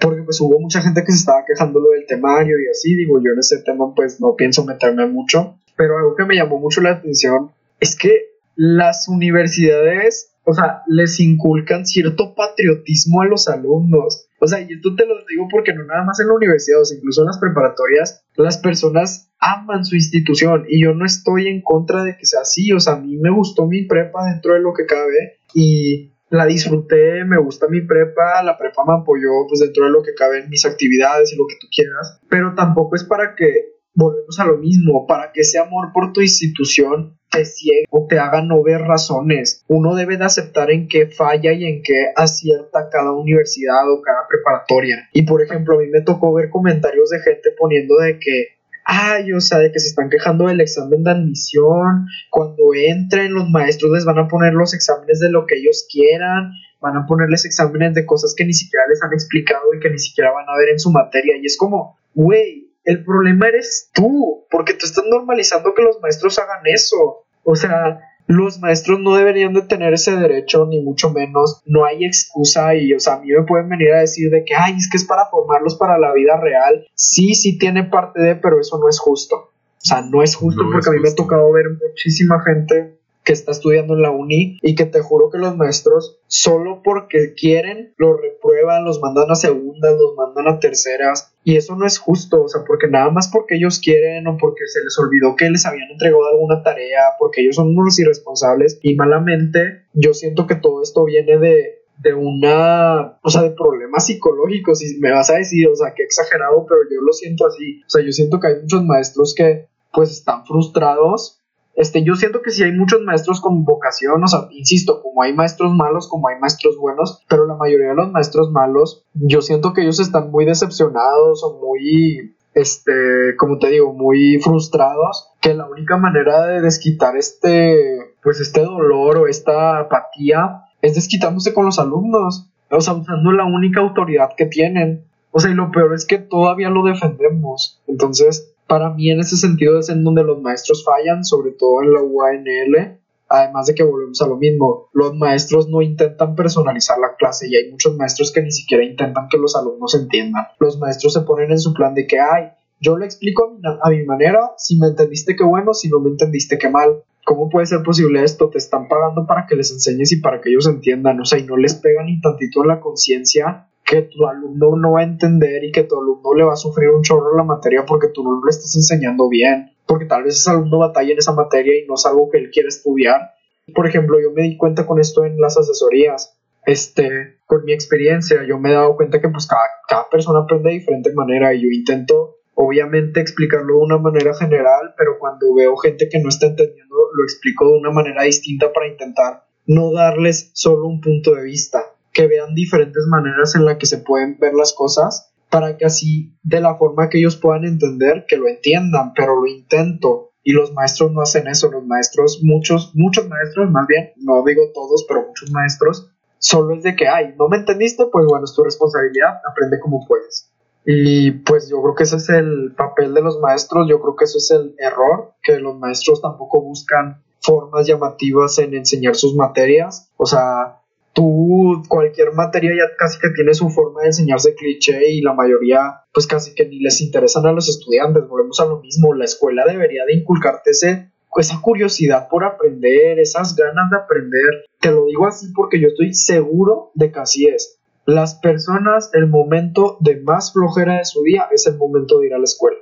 porque pues hubo mucha gente que se estaba quejando del temario y así, digo, yo en ese tema pues no pienso meterme mucho, pero algo que me llamó mucho la atención es que las universidades, o sea, les inculcan cierto patriotismo a los alumnos. O sea, y esto te lo digo porque no nada más en la universidad, o sea, incluso en las preparatorias, las personas aman su institución. Y yo no estoy en contra de que sea así, o sea, a mí me gustó mi prepa dentro de lo que cabe y la disfruté, me gusta mi prepa, la prepa me apoyó pues dentro de lo que cabe en mis actividades y lo que tú quieras, pero tampoco es para que volvemos a lo mismo, para que ese amor por tu institución te ciegue o te haga no ver razones. Uno debe de aceptar en qué falla y en qué acierta cada universidad o cada preparatoria. Y por ejemplo, a mí me tocó ver comentarios de gente poniendo de que ay, o sea, de que se están quejando del examen de admisión, cuando entren los maestros les van a poner los exámenes de lo que ellos quieran, van a ponerles exámenes de cosas que ni siquiera les han explicado y que ni siquiera van a ver en su materia, y es como, güey, el problema eres tú, porque tú estás normalizando que los maestros hagan eso. O sea, los maestros no deberían de tener ese derecho, ni mucho menos. No hay excusa y, o sea, a mí me pueden venir a decir de que, ay, es que es para formarlos para la vida real. Sí, sí tiene parte de, pero eso no es justo. O sea, no es justo porque a mí me ha tocado ver muchísima gente que está estudiando en la uni y que te juro que los maestros solo porque quieren los reprueban, los mandan a segundas, los mandan a terceras y eso no es justo, o sea, porque nada más porque ellos quieren o porque se les olvidó que les habían entregado alguna tarea, porque ellos son unos irresponsables y malamente yo siento que todo esto viene de de una, o sea, de problemas psicológicos y me vas a decir, o sea, que exagerado, pero yo lo siento así, o sea, yo siento que hay muchos maestros que pues están frustrados Este, yo siento que sí hay muchos maestros con vocación, o sea, insisto, como hay maestros malos, como hay maestros buenos, pero la mayoría de los maestros malos, yo siento que ellos están muy decepcionados o muy, este, como te digo, muy frustrados, que la única manera de desquitar este, pues este dolor o esta apatía es desquitándose con los alumnos, o sea, usando la única autoridad que tienen. O sea, y lo peor es que todavía lo defendemos. Entonces, para mí en ese sentido es en donde los maestros fallan, sobre todo en la UANL, además de que volvemos a lo mismo, los maestros no intentan personalizar la clase y hay muchos maestros que ni siquiera intentan que los alumnos entiendan. Los maestros se ponen en su plan de que, ay, yo lo explico a mi, manera, si me entendiste qué bueno, si no me entendiste qué mal. ¿Cómo puede ser posible esto? Te están pagando para que les enseñes y para que ellos entiendan, o sea, y no les pega ni tantito en la conciencia que tu alumno no va a entender y que tu alumno le va a sufrir un chorro la materia porque tú no le estás enseñando bien, porque tal vez ese alumno batalla en esa materia y no es algo que él quiere estudiar. Por ejemplo, yo me di cuenta con esto en las asesorías, este, con mi experiencia, yo me he dado cuenta que pues cada, cada persona aprende de diferente manera y yo intento obviamente explicarlo de una manera general, pero cuando veo gente que no está entendiendo, lo explico de una manera distinta para intentar no darles solo un punto de vista, que vean diferentes maneras en las que se pueden ver las cosas para que así de la forma que ellos puedan entender que lo entiendan, pero lo intento y los maestros no hacen eso, los maestros, muchos, muchos maestros, más bien, no digo todos, pero muchos maestros, solo es de que, ay, no me entendiste, pues bueno, es tu responsabilidad, aprende como puedes. Y pues yo creo que ese es el papel de los maestros, yo creo que eso es el error, que los maestros tampoco buscan formas llamativas en enseñar sus materias, o sea, tú cualquier materia ya casi que tiene su forma de enseñarse cliché y la mayoría pues casi que ni les interesan a los estudiantes, volvemos a lo mismo, la escuela debería de inculcarte ese, esa curiosidad por aprender, esas ganas de aprender, te lo digo así porque yo estoy seguro de que así es. Las personas, el momento de más flojera de su día es el momento de ir a la escuela.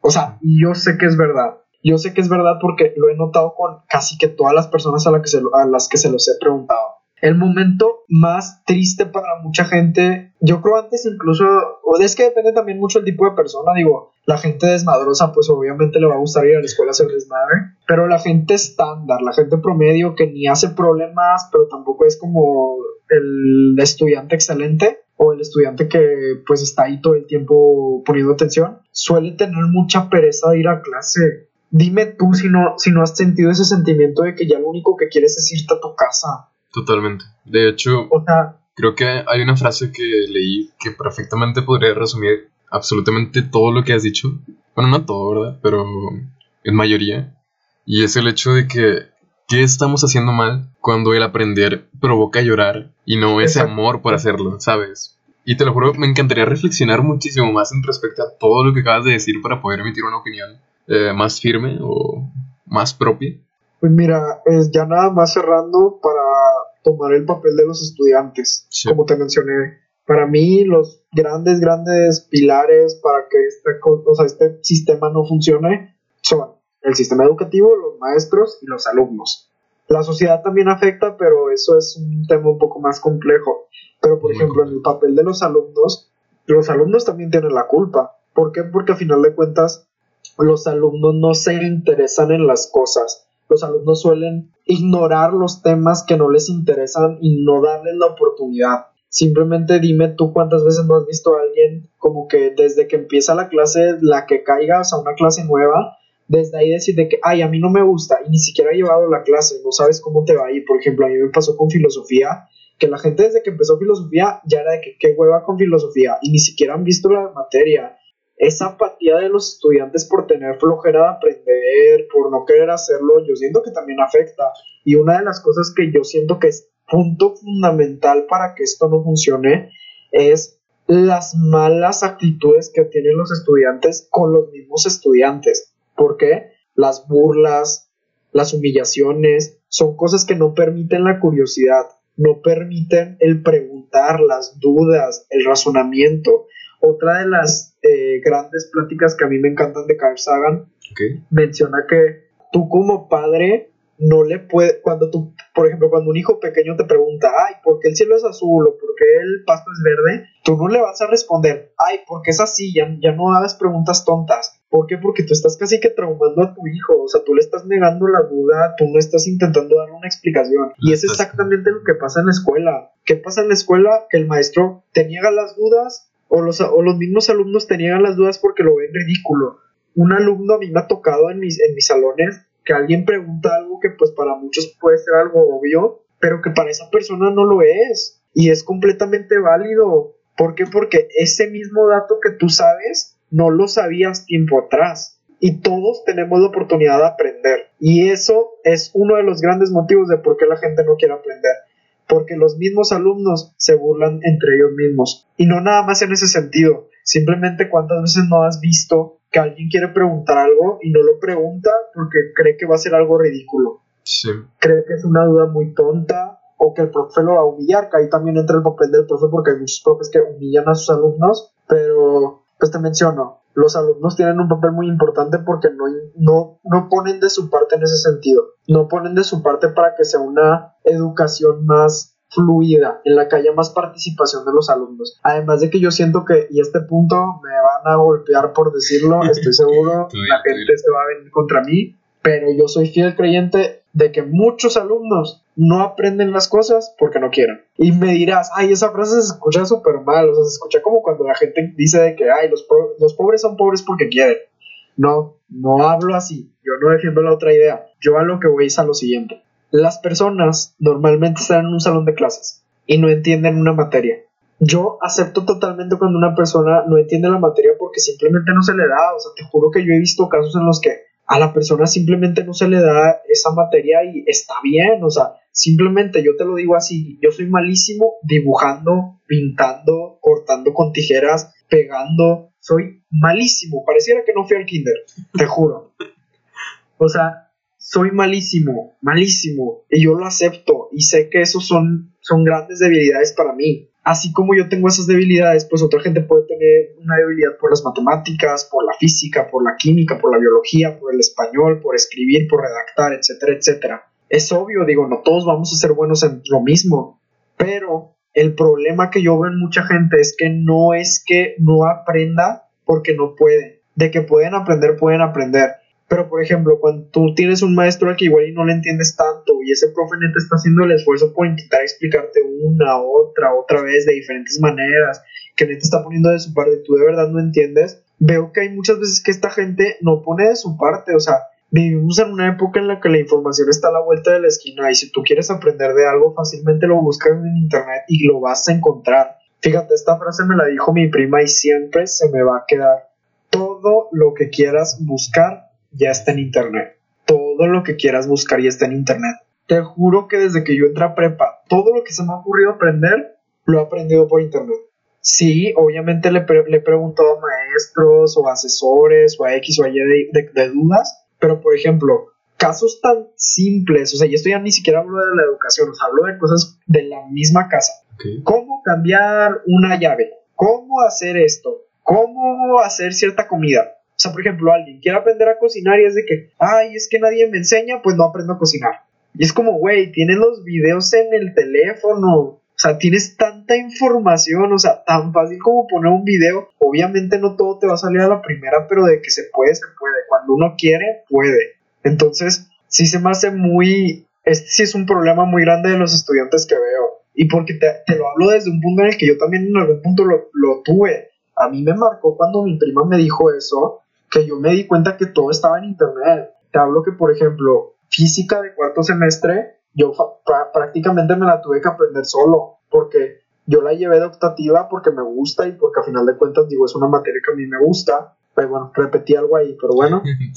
O sea, yo sé que es verdad. Yo sé que es verdad porque lo he notado con casi que todas las personas a, que a las que se los he preguntado el momento más triste para mucha gente. Yo creo antes incluso, o es que depende también mucho el tipo de persona, digo, la gente desmadrosa pues obviamente le va a gustar ir a la escuela a hacer desmadre, pero la gente estándar, la gente promedio que ni hace problemas, pero tampoco es como el estudiante excelente o el estudiante que pues está ahí todo el tiempo poniendo atención, suele tener mucha pereza de ir a clase. Dime tú si no, si no has sentido ese sentimiento de que ya lo único que quieres es irte a tu casa Totalmente. De hecho, creo que hay una frase que leí que perfectamente podría resumir absolutamente todo lo que has dicho. Bueno, no todo, ¿verdad? Pero en mayoría. Y es el hecho de que, ¿qué estamos haciendo mal cuando el aprender provoca llorar y no ese amor por hacerlo, ¿sabes? Y te lo juro, me encantaría reflexionar muchísimo más en respecto a todo lo que acabas de decir para poder emitir una opinión eh, más firme o más propia. Pues mira, es ya nada más cerrando para tomar el papel de los estudiantes, como te mencioné. Para mí, los grandes, grandes pilares para que este, o sea, este sistema no funcione son el sistema educativo, los maestros y los alumnos. La sociedad también afecta, pero eso es un tema un poco más complejo. Pero, por ejemplo, en el papel de los alumnos, los alumnos también tienen la culpa. ¿Por qué? Porque a final de cuentas, los alumnos no se interesan en las cosas los alumnos suelen ignorar los temas que no les interesan y no darles la oportunidad. Simplemente dime tú cuántas veces no has visto a alguien como que desde que empieza la clase, la que caigas a una clase nueva, desde ahí decir de que, ay, a mí no me gusta y ni siquiera ha llevado la clase, no sabes cómo te va a. Por ejemplo, a mí me pasó con filosofía, que la gente desde que empezó filosofía ya era de que qué hueva con filosofía y ni siquiera han visto la materia esa apatía de los estudiantes por tener flojera de aprender, por no querer hacerlo, yo siento que también afecta. Y una de las cosas que yo siento que es punto fundamental para que esto no funcione es las malas actitudes que tienen los estudiantes con los mismos estudiantes. ¿Por qué? Las burlas, las humillaciones, son cosas que no permiten la curiosidad, no permiten el preguntar, las dudas, el razonamiento. Otra de las eh, grandes pláticas que a mí me encantan de Carl Sagan menciona que tú como padre no le puede, cuando tú, por ejemplo, cuando un hijo pequeño te pregunta, ay, ¿por qué el cielo es azul o por qué el pasto es verde? Tú no le vas a responder, ay, porque es así, ya, ya no hagas preguntas tontas. ¿Por qué? Porque tú estás casi que traumando a tu hijo, o sea, tú le estás negando la duda, tú no estás intentando dar una explicación. Y es exactamente lo que pasa en la escuela. ¿Qué pasa en la escuela? Que el maestro te niega las dudas o los, o los mismos alumnos te niegan las dudas porque lo ven ridículo. Un alumno a mí me ha tocado en mis, en mis salones que alguien pregunta algo que pues para muchos puede ser algo obvio, pero que para esa persona no lo es. Y es completamente válido. ¿Por qué? Porque ese mismo dato que tú sabes no lo sabías tiempo atrás. Y todos tenemos la oportunidad de aprender. Y eso es uno de los grandes motivos de por qué la gente no quiere aprender. Porque los mismos alumnos se burlan entre ellos mismos. Y no nada más en ese sentido. Simplemente cuántas veces no has visto que alguien quiere preguntar algo y no lo pregunta porque cree que va a ser algo ridículo. Sí. Cree que es una duda muy tonta o que el profe lo va a humillar, que ahí también entra el papel del profe porque hay muchos profes que humillan a sus alumnos, pero pues te menciono, los alumnos tienen un papel muy importante porque no, no, no ponen de su parte en ese sentido, no ponen de su parte para que sea una educación más fluida, en la que haya más participación de los alumnos. Además de que yo siento que, y este punto me van a golpear por decirlo, estoy seguro, la gente se va a venir contra mí, pero yo soy fiel creyente de que muchos alumnos no aprenden las cosas porque no quieren. Y me dirás, ay, esa frase se escucha súper mal, o sea, se escucha como cuando la gente dice de que, ay, los, los pobres son pobres porque quieren. No, no hablo así, yo no defiendo la otra idea, yo a lo que voy es a lo siguiente. Las personas normalmente están en un salón de clases y no entienden una materia. Yo acepto totalmente cuando una persona no entiende la materia porque simplemente no se le da, o sea, te juro que yo he visto casos en los que a la persona simplemente no se le da esa materia y está bien, o sea, simplemente yo te lo digo así, yo soy malísimo dibujando, pintando, cortando con tijeras, pegando, soy malísimo, pareciera que no fui al kinder, te juro. O sea, soy malísimo, malísimo, y yo lo acepto y sé que esos son, son grandes debilidades para mí así como yo tengo esas debilidades, pues otra gente puede tener una debilidad por las matemáticas, por la física, por la química, por la biología, por el español, por escribir, por redactar, etcétera, etcétera. Es obvio, digo, no todos vamos a ser buenos en lo mismo, pero el problema que yo veo en mucha gente es que no es que no aprenda porque no puede. De que pueden aprender, pueden aprender. Pero, por ejemplo, cuando tú tienes un maestro al que igual y no le entiendes tanto y ese profe neta está haciendo el esfuerzo por intentar explicarte una, otra, otra vez de diferentes maneras, que neta está poniendo de su parte tú de verdad no entiendes, veo que hay muchas veces que esta gente no pone de su parte, o sea, vivimos en una época en la que la información está a la vuelta de la esquina y si tú quieres aprender de algo fácilmente lo buscas en internet y lo vas a encontrar. Fíjate, esta frase me la dijo mi prima y siempre se me va a quedar. Todo lo que quieras buscar ya está en internet. Todo lo que quieras buscar ya está en internet. Te juro que desde que yo entré a prepa, todo lo que se me ha ocurrido aprender, lo he aprendido por internet. Sí, obviamente le, le he preguntado a maestros o asesores o a X o a Y de, dudas, pero por ejemplo, casos tan simples, o sea, y esto ya ni siquiera hablo de la educación, o sea, hablo de cosas de la misma casa. ¿Cómo cambiar una llave? ¿Cómo hacer esto? ¿Cómo hacer cierta comida? O sea, por ejemplo, alguien quiere aprender a cocinar y es de que, ay, es que nadie me enseña, pues no aprendo a cocinar. Y es como, güey, tienes los videos en el teléfono. O sea, tienes tanta información, o sea, tan fácil como poner un video. Obviamente no todo te va a salir a la primera, pero de que se puede, se puede. Cuando uno quiere, puede. Entonces, sí se me hace muy... Este sí es un problema muy grande de los estudiantes que veo. Y porque te, te lo hablo desde un punto en el que yo también en algún punto lo, lo tuve. A mí me marcó cuando mi prima me dijo eso, que yo me di cuenta que todo estaba en internet. Te hablo que, por ejemplo, física de cuarto semestre, yo prácticamente me la tuve que aprender solo, porque yo la llevé de optativa porque me gusta y porque a final de cuentas, digo, es una materia que a mí me gusta. Pero bueno, repetí algo ahí, pero bueno.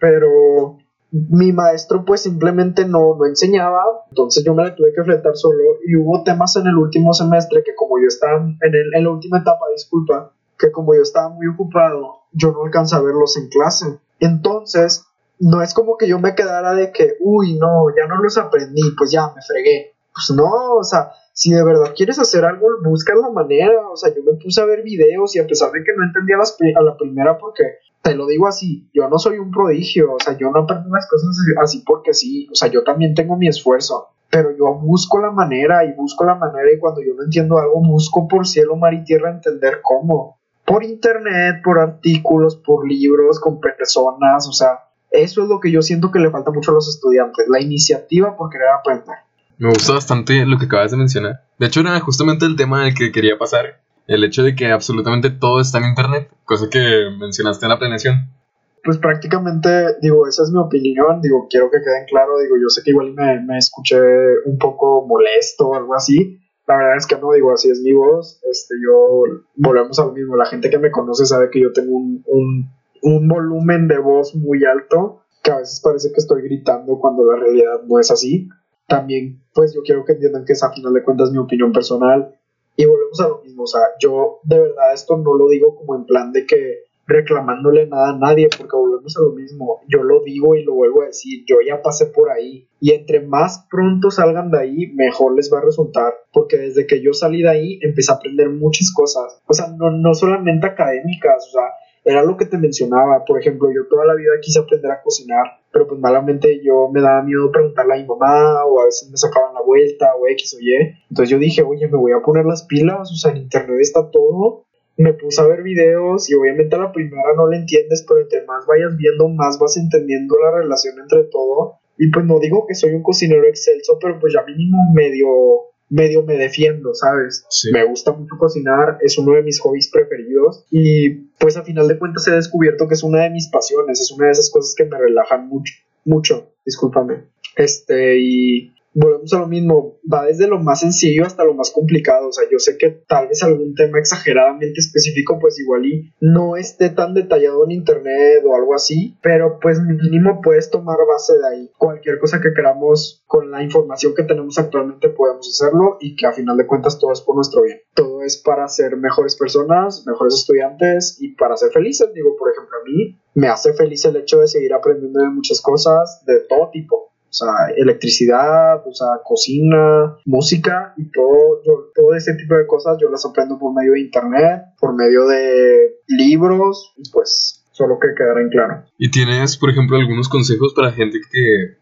Pero mi maestro pues simplemente no, no enseñaba, entonces yo me la tuve que enfrentar solo y hubo temas en el último semestre que como yo estaba en, el, en la última etapa, disculpa, que como yo estaba muy ocupado, yo no alcanzaba a verlos en clase. Entonces, no es como que yo me quedara de que, uy, no, ya no los aprendí, pues ya me fregué. Pues no, o sea, si de verdad quieres hacer algo, busca la manera. O sea, yo me puse a ver videos y a pesar de que no entendía las, a la primera, porque te lo digo así, yo no soy un prodigio, o sea, yo no aprendo las cosas así porque sí, o sea, yo también tengo mi esfuerzo, pero yo busco la manera y busco la manera y cuando yo no entiendo algo, busco por cielo, mar y tierra entender cómo. Por internet, por artículos, por libros, con personas, o sea, eso es lo que yo siento que le falta mucho a los estudiantes, la iniciativa por querer aprender. Me gusta bastante lo que acabas de mencionar. De hecho, era justamente el tema del que quería pasar. El hecho de que absolutamente todo está en Internet, cosa que mencionaste en la planeación. Pues prácticamente, digo, esa es mi opinión, digo, quiero que queden claro, digo, yo sé que igual me, me escuché un poco molesto o algo así, la verdad es que no, digo, así es mi voz, este, yo, volvemos a lo mismo, la gente que me conoce sabe que yo tengo un, un, un volumen de voz muy alto, que a veces parece que estoy gritando cuando la realidad no es así, también, pues yo quiero que entiendan que es a final de cuentas mi opinión personal. Y volvemos a lo mismo, o sea, yo de verdad esto no lo digo como en plan de que reclamándole nada a nadie, porque volvemos a lo mismo. Yo lo digo y lo vuelvo a decir, yo ya pasé por ahí. Y entre más pronto salgan de ahí, mejor les va a resultar, porque desde que yo salí de ahí, empecé a aprender muchas cosas. O sea, no, no solamente académicas, o sea, era lo que te mencionaba. Por ejemplo, yo toda la vida quise aprender a cocinar, pero pues malamente yo me daba miedo preguntarle a mi mamá o a veces me sacaban la vuelta o X o Y. Entonces yo dije, oye, me voy a poner las pilas, o sea, en internet está todo. Me puse a ver videos y obviamente a la primera no le entiendes, pero entre más vayas viendo, más vas entendiendo la relación entre todo. Y pues no digo que soy un cocinero excelso, pero pues ya mínimo medio medio me defiendo, ¿sabes? Me gusta mucho cocinar, es uno de mis hobbies preferidos y pues a final de cuentas he descubierto que es una de mis pasiones, es una de esas cosas que me relajan mucho, mucho, discúlpame. Este, y volvemos a lo mismo, va desde lo más sencillo hasta lo más complicado, o sea, yo sé que tal vez algún tema exageradamente específico pues igual y no esté tan detallado en internet o algo así, pero pues mínimo puedes tomar base de ahí. Cualquier cosa que queramos con la información que tenemos actualmente podemos hacerlo y que a final de cuentas todo es por nuestro bien. Todo es para ser mejores personas, mejores estudiantes y para ser felices, digo, por ejemplo, a mí me hace feliz el hecho de seguir aprendiendo de muchas cosas de todo tipo o sea, electricidad, o sea, cocina, música y todo, todo ese tipo de cosas yo las aprendo por medio de internet, por medio de libros, pues solo que quedar en claro. ¿Y tienes, por ejemplo, algunos consejos para gente que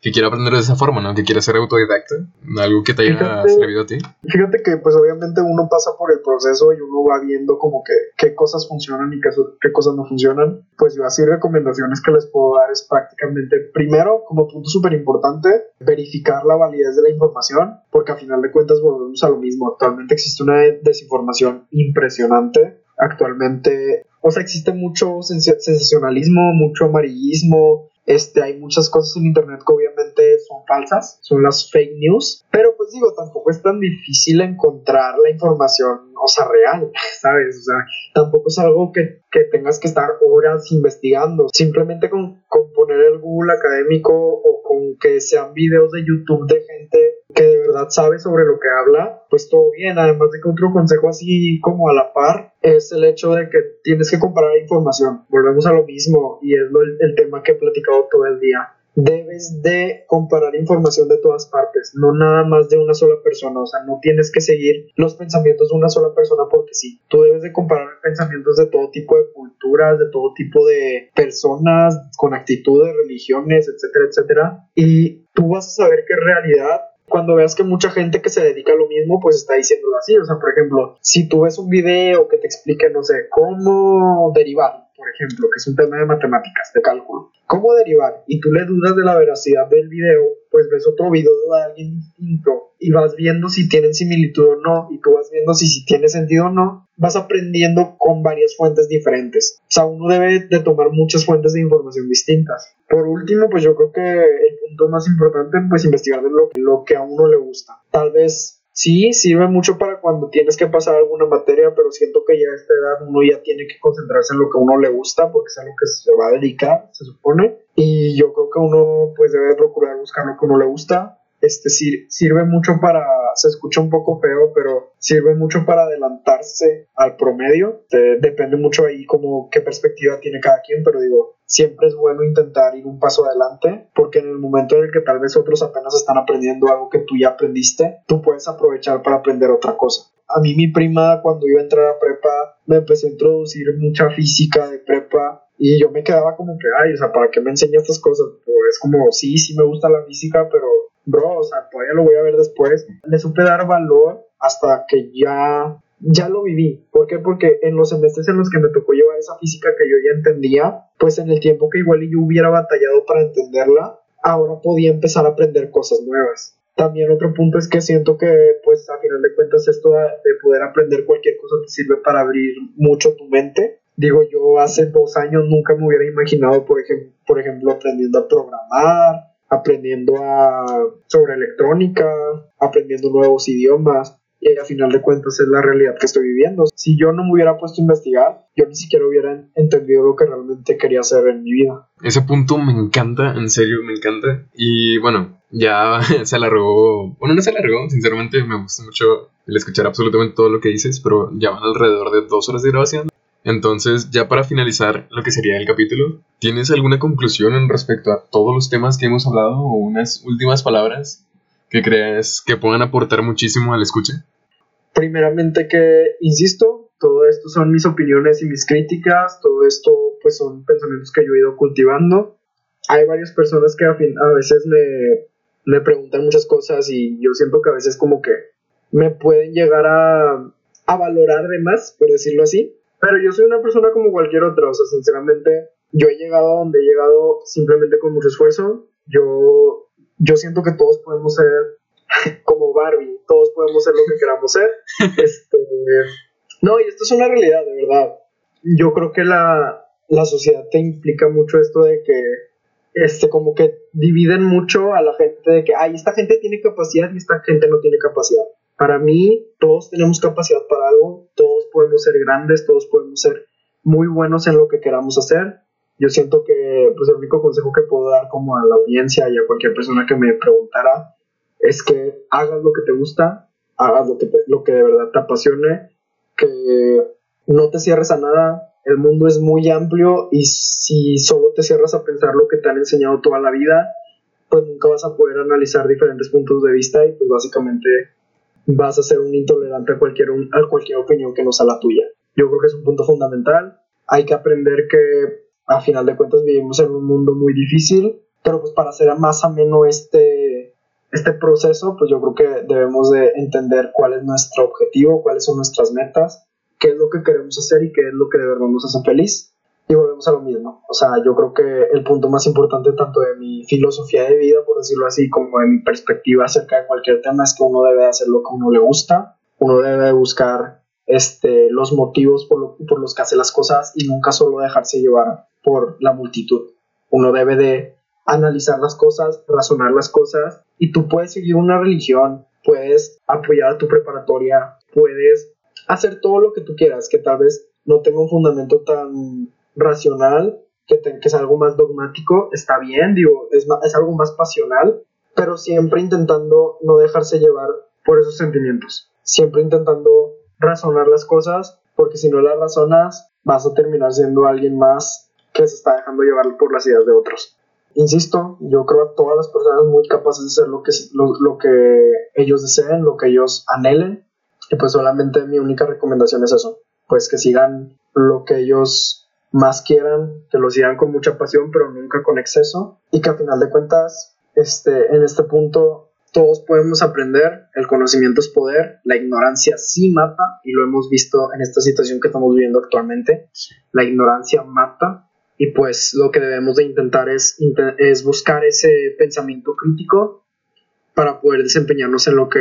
que quiera aprender de esa forma, ¿no? Que quiera ser autodidacta, algo que te haya servido a ti. Fíjate que pues obviamente uno pasa por el proceso y uno va viendo como que qué cosas funcionan y qué, qué cosas no funcionan. Pues yo así recomendaciones que les puedo dar es prácticamente, primero, como punto súper importante, verificar la validez de la información, porque a final de cuentas volvemos a lo mismo. Actualmente existe una desinformación impresionante. Actualmente, o sea, existe mucho sensacionalismo, mucho amarillismo, este, hay muchas cosas en internet que obviamente son falsas, son las fake news, pero pues digo, tampoco es tan difícil encontrar la información, o sea, real, ¿sabes? O sea, tampoco es algo que, que tengas que estar horas investigando, simplemente con, con poner el Google académico o con que sean videos de YouTube de gente que de verdad sabe sobre lo que habla, pues todo bien. Además de que otro consejo así como a la par es el hecho de que tienes que comparar información. Volvemos a lo mismo y es el, tema que he platicado todo el día debes de comparar información de todas partes, no nada más de una sola persona, o sea, no tienes que seguir los pensamientos de una sola persona porque sí, tú debes de comparar pensamientos de todo tipo de culturas, de todo tipo de personas, con actitudes, religiones, etcétera, etcétera, y tú vas a saber qué realidad cuando veas que mucha gente que se dedica a lo mismo, pues está diciéndolo así. O sea, por ejemplo, si tú ves un video que te explique, no sé, cómo derivar, por ejemplo, que es un tema de matemáticas, de cálculo, cómo derivar, y tú le dudas de la veracidad del video, pues ves otro video de alguien distinto y vas viendo si tienen similitud o no, y tú vas viendo si, si tiene sentido o no, vas aprendiendo con varias fuentes diferentes. O sea, uno debe de tomar muchas fuentes de información distintas. Por último, pues yo creo que el punto más importante, pues investigar de lo, lo que a uno le gusta. Tal vez sí sirve mucho para cuando tienes que pasar alguna materia, pero siento que ya a esta edad uno ya tiene que concentrarse en lo que a uno le gusta, porque es a lo que se va a dedicar, se supone. Y yo creo que uno pues debe procurar buscar lo que uno le gusta, este sirve mucho para, se escucha un poco feo, pero sirve mucho para adelantarse al promedio. depende mucho ahí como qué perspectiva tiene cada quien, pero digo, siempre es bueno intentar ir un paso adelante, porque en el momento en el que tal vez otros apenas están aprendiendo algo que tú ya aprendiste, tú puedes aprovechar para aprender otra cosa. A mí mi prima cuando iba a entrar a prepa me empezó a introducir mucha física de prepa y yo me quedaba como que, ay, o sea, ¿para qué me enseña estas cosas? Pues es como, sí, sí me gusta la física, pero bro, o sea, todavía lo voy a ver después. Le supe dar valor hasta que ya, ya lo viví. ¿Por qué? Porque en los semestres en los que me tocó llevar esa física que yo ya entendía, pues en el tiempo que igual yo hubiera batallado para entenderla, ahora podía empezar a aprender cosas nuevas. También otro punto es que siento que, pues, a final de cuentas, esto de poder aprender cualquier cosa te sirve para abrir mucho tu mente. Digo, yo hace dos años nunca me hubiera imaginado, por, ejemplo, por ejemplo, aprendiendo a programar, aprendiendo a, sobre electrónica, aprendiendo nuevos idiomas. Y a final de cuentas es la realidad que estoy viviendo. Si yo no me hubiera puesto a investigar, yo ni siquiera hubiera entendido lo que realmente quería hacer en mi vida. Ese punto me encanta, en serio me encanta. Y bueno, ya se alargó, bueno, no se alargó, sinceramente me gusta mucho el escuchar absolutamente todo lo que dices, pero ya van alrededor de dos horas de grabación. Entonces, ya para finalizar lo que sería el capítulo, ¿tienes alguna conclusión en respecto a todos los temas que hemos hablado o unas últimas palabras que creas que puedan aportar muchísimo al escucha? Primeramente que, insisto, todo esto son mis opiniones y mis críticas, todo esto pues son pensamientos que yo he ido cultivando. Hay varias personas que a, fin, a veces me, me preguntan muchas cosas y yo siento que a veces como que me pueden llegar a, a valorar de más, por decirlo así pero yo soy una persona como cualquier otra, o sea, sinceramente, yo he llegado a donde he llegado simplemente con mucho esfuerzo. Yo, yo siento que todos podemos ser como Barbie, todos podemos ser lo que queramos ser. Este, no, y esto es una realidad, de verdad. Yo creo que la, la sociedad te implica mucho esto de que, este, como que dividen mucho a la gente de que, ay, esta gente tiene capacidad y esta gente no tiene capacidad. Para mí, todos tenemos capacidad para algo, todos podemos ser grandes, todos podemos ser muy buenos en lo que queramos hacer. Yo siento que pues, el único consejo que puedo dar como a la audiencia y a cualquier persona que me preguntara es que hagas lo que te gusta, hagas lo que, lo que de verdad te apasione, que no te cierres a nada. El mundo es muy amplio y si solo te cierras a pensar lo que te han enseñado toda la vida, pues nunca vas a poder analizar diferentes puntos de vista y pues básicamente vas a ser un intolerante a cualquier, a cualquier opinión que no sea la tuya. Yo creo que es un punto fundamental. Hay que aprender que a final de cuentas vivimos en un mundo muy difícil, pero pues para hacer más ameno este, este proceso, pues yo creo que debemos de entender cuál es nuestro objetivo, cuáles son nuestras metas, qué es lo que queremos hacer y qué es lo que de verdad nos hace feliz y volvemos a lo mismo. O sea, yo creo que el punto más importante tanto de mi filosofía de vida, por decirlo así, como de mi perspectiva acerca de cualquier tema es que uno debe hacer lo que uno le gusta, uno debe buscar este, los motivos por, por los que hace las cosas y nunca solo dejarse llevar por la multitud. Uno debe de analizar las cosas, razonar las cosas y tú puedes seguir una religión, puedes apoyar a tu preparatoria, puedes hacer todo lo que tú quieras, que tal vez no tenga un fundamento tan racional, que, que es algo más dogmático, está bien, digo, es, es algo más pasional, pero siempre intentando no dejarse llevar por esos sentimientos, siempre intentando razonar las cosas, porque si no las razonas, vas a terminar siendo alguien más que se está dejando llevar por las ideas de otros. Insisto, yo creo a todas las personas muy capaces de hacer lo que, lo, lo que ellos deseen, lo que ellos anhelen, y pues solamente mi única recomendación es eso, pues que sigan lo que ellos más quieran, que lo sigan con mucha pasión, pero nunca con exceso, y que a final de cuentas, este, en este punto, todos podemos aprender, el conocimiento es poder, la ignorancia sí mata, y lo hemos visto en esta situación que estamos viviendo actualmente, la ignorancia mata, y pues lo que debemos de intentar es, es buscar ese pensamiento crítico para poder desempeñarnos en lo que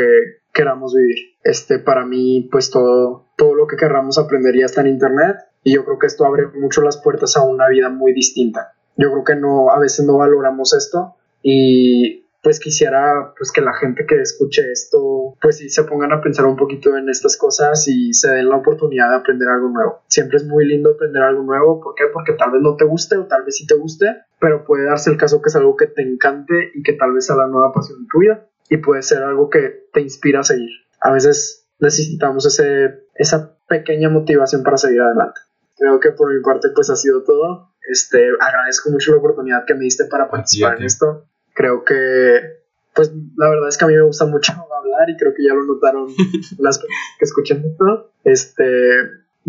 queramos vivir. Este, para mí, pues todo, todo lo que queramos aprender ya está en internet y yo creo que esto abre mucho las puertas a una vida muy distinta. Yo creo que no, a veces no valoramos esto y pues quisiera pues que la gente que escuche esto pues sí se pongan a pensar un poquito en estas cosas y se den la oportunidad de aprender algo nuevo. Siempre es muy lindo aprender algo nuevo, ¿por qué? Porque tal vez no te guste o tal vez sí te guste, pero puede darse el caso que es algo que te encante y que tal vez sea la nueva pasión tuya. y puede ser algo que te inspira a seguir. A veces necesitamos ese, esa pequeña motivación para seguir adelante. Creo que por mi parte pues ha sido todo. Este, agradezco mucho la oportunidad que me diste para participar en esto. Creo que pues la verdad es que a mí me gusta mucho hablar y creo que ya lo notaron las que escuchan esto. Este,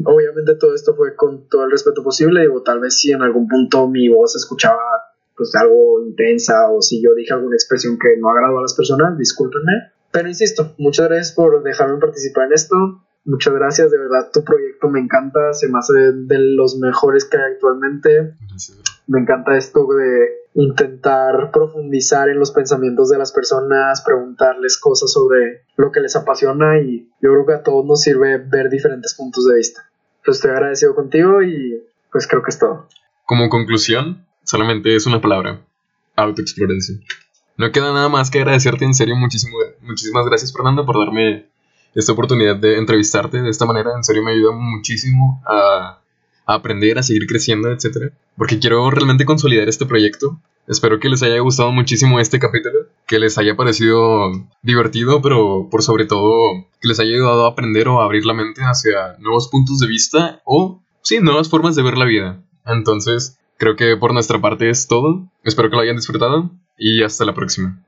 obviamente todo esto fue con todo el respeto posible, digo, tal vez si en algún punto mi voz escuchaba pues algo intensa o si yo dije alguna expresión que no agradó a las personas, discúlpenme. Pero insisto, muchas gracias por dejarme participar en esto. Muchas gracias, de verdad tu proyecto me encanta, se me hace de los mejores que hay actualmente. Me encanta esto de intentar profundizar en los pensamientos de las personas, preguntarles cosas sobre lo que les apasiona y yo creo que a todos nos sirve ver diferentes puntos de vista. Pues estoy agradecido contigo y pues creo que es todo. Como conclusión, solamente es una palabra, autoexploración. No queda nada más que agradecerte en serio muchísimo, muchísimas gracias Fernando por darme esta oportunidad de entrevistarte de esta manera. En serio me ayuda muchísimo a, aprender, a seguir creciendo, etc. Porque quiero realmente consolidar este proyecto. Espero que les haya gustado muchísimo este capítulo, que les haya parecido divertido, pero por sobre todo que les haya ayudado a aprender o a abrir la mente hacia nuevos puntos de vista o, sí, nuevas formas de ver la vida. Entonces, creo que por nuestra parte es todo. Espero que lo hayan disfrutado y hasta la próxima.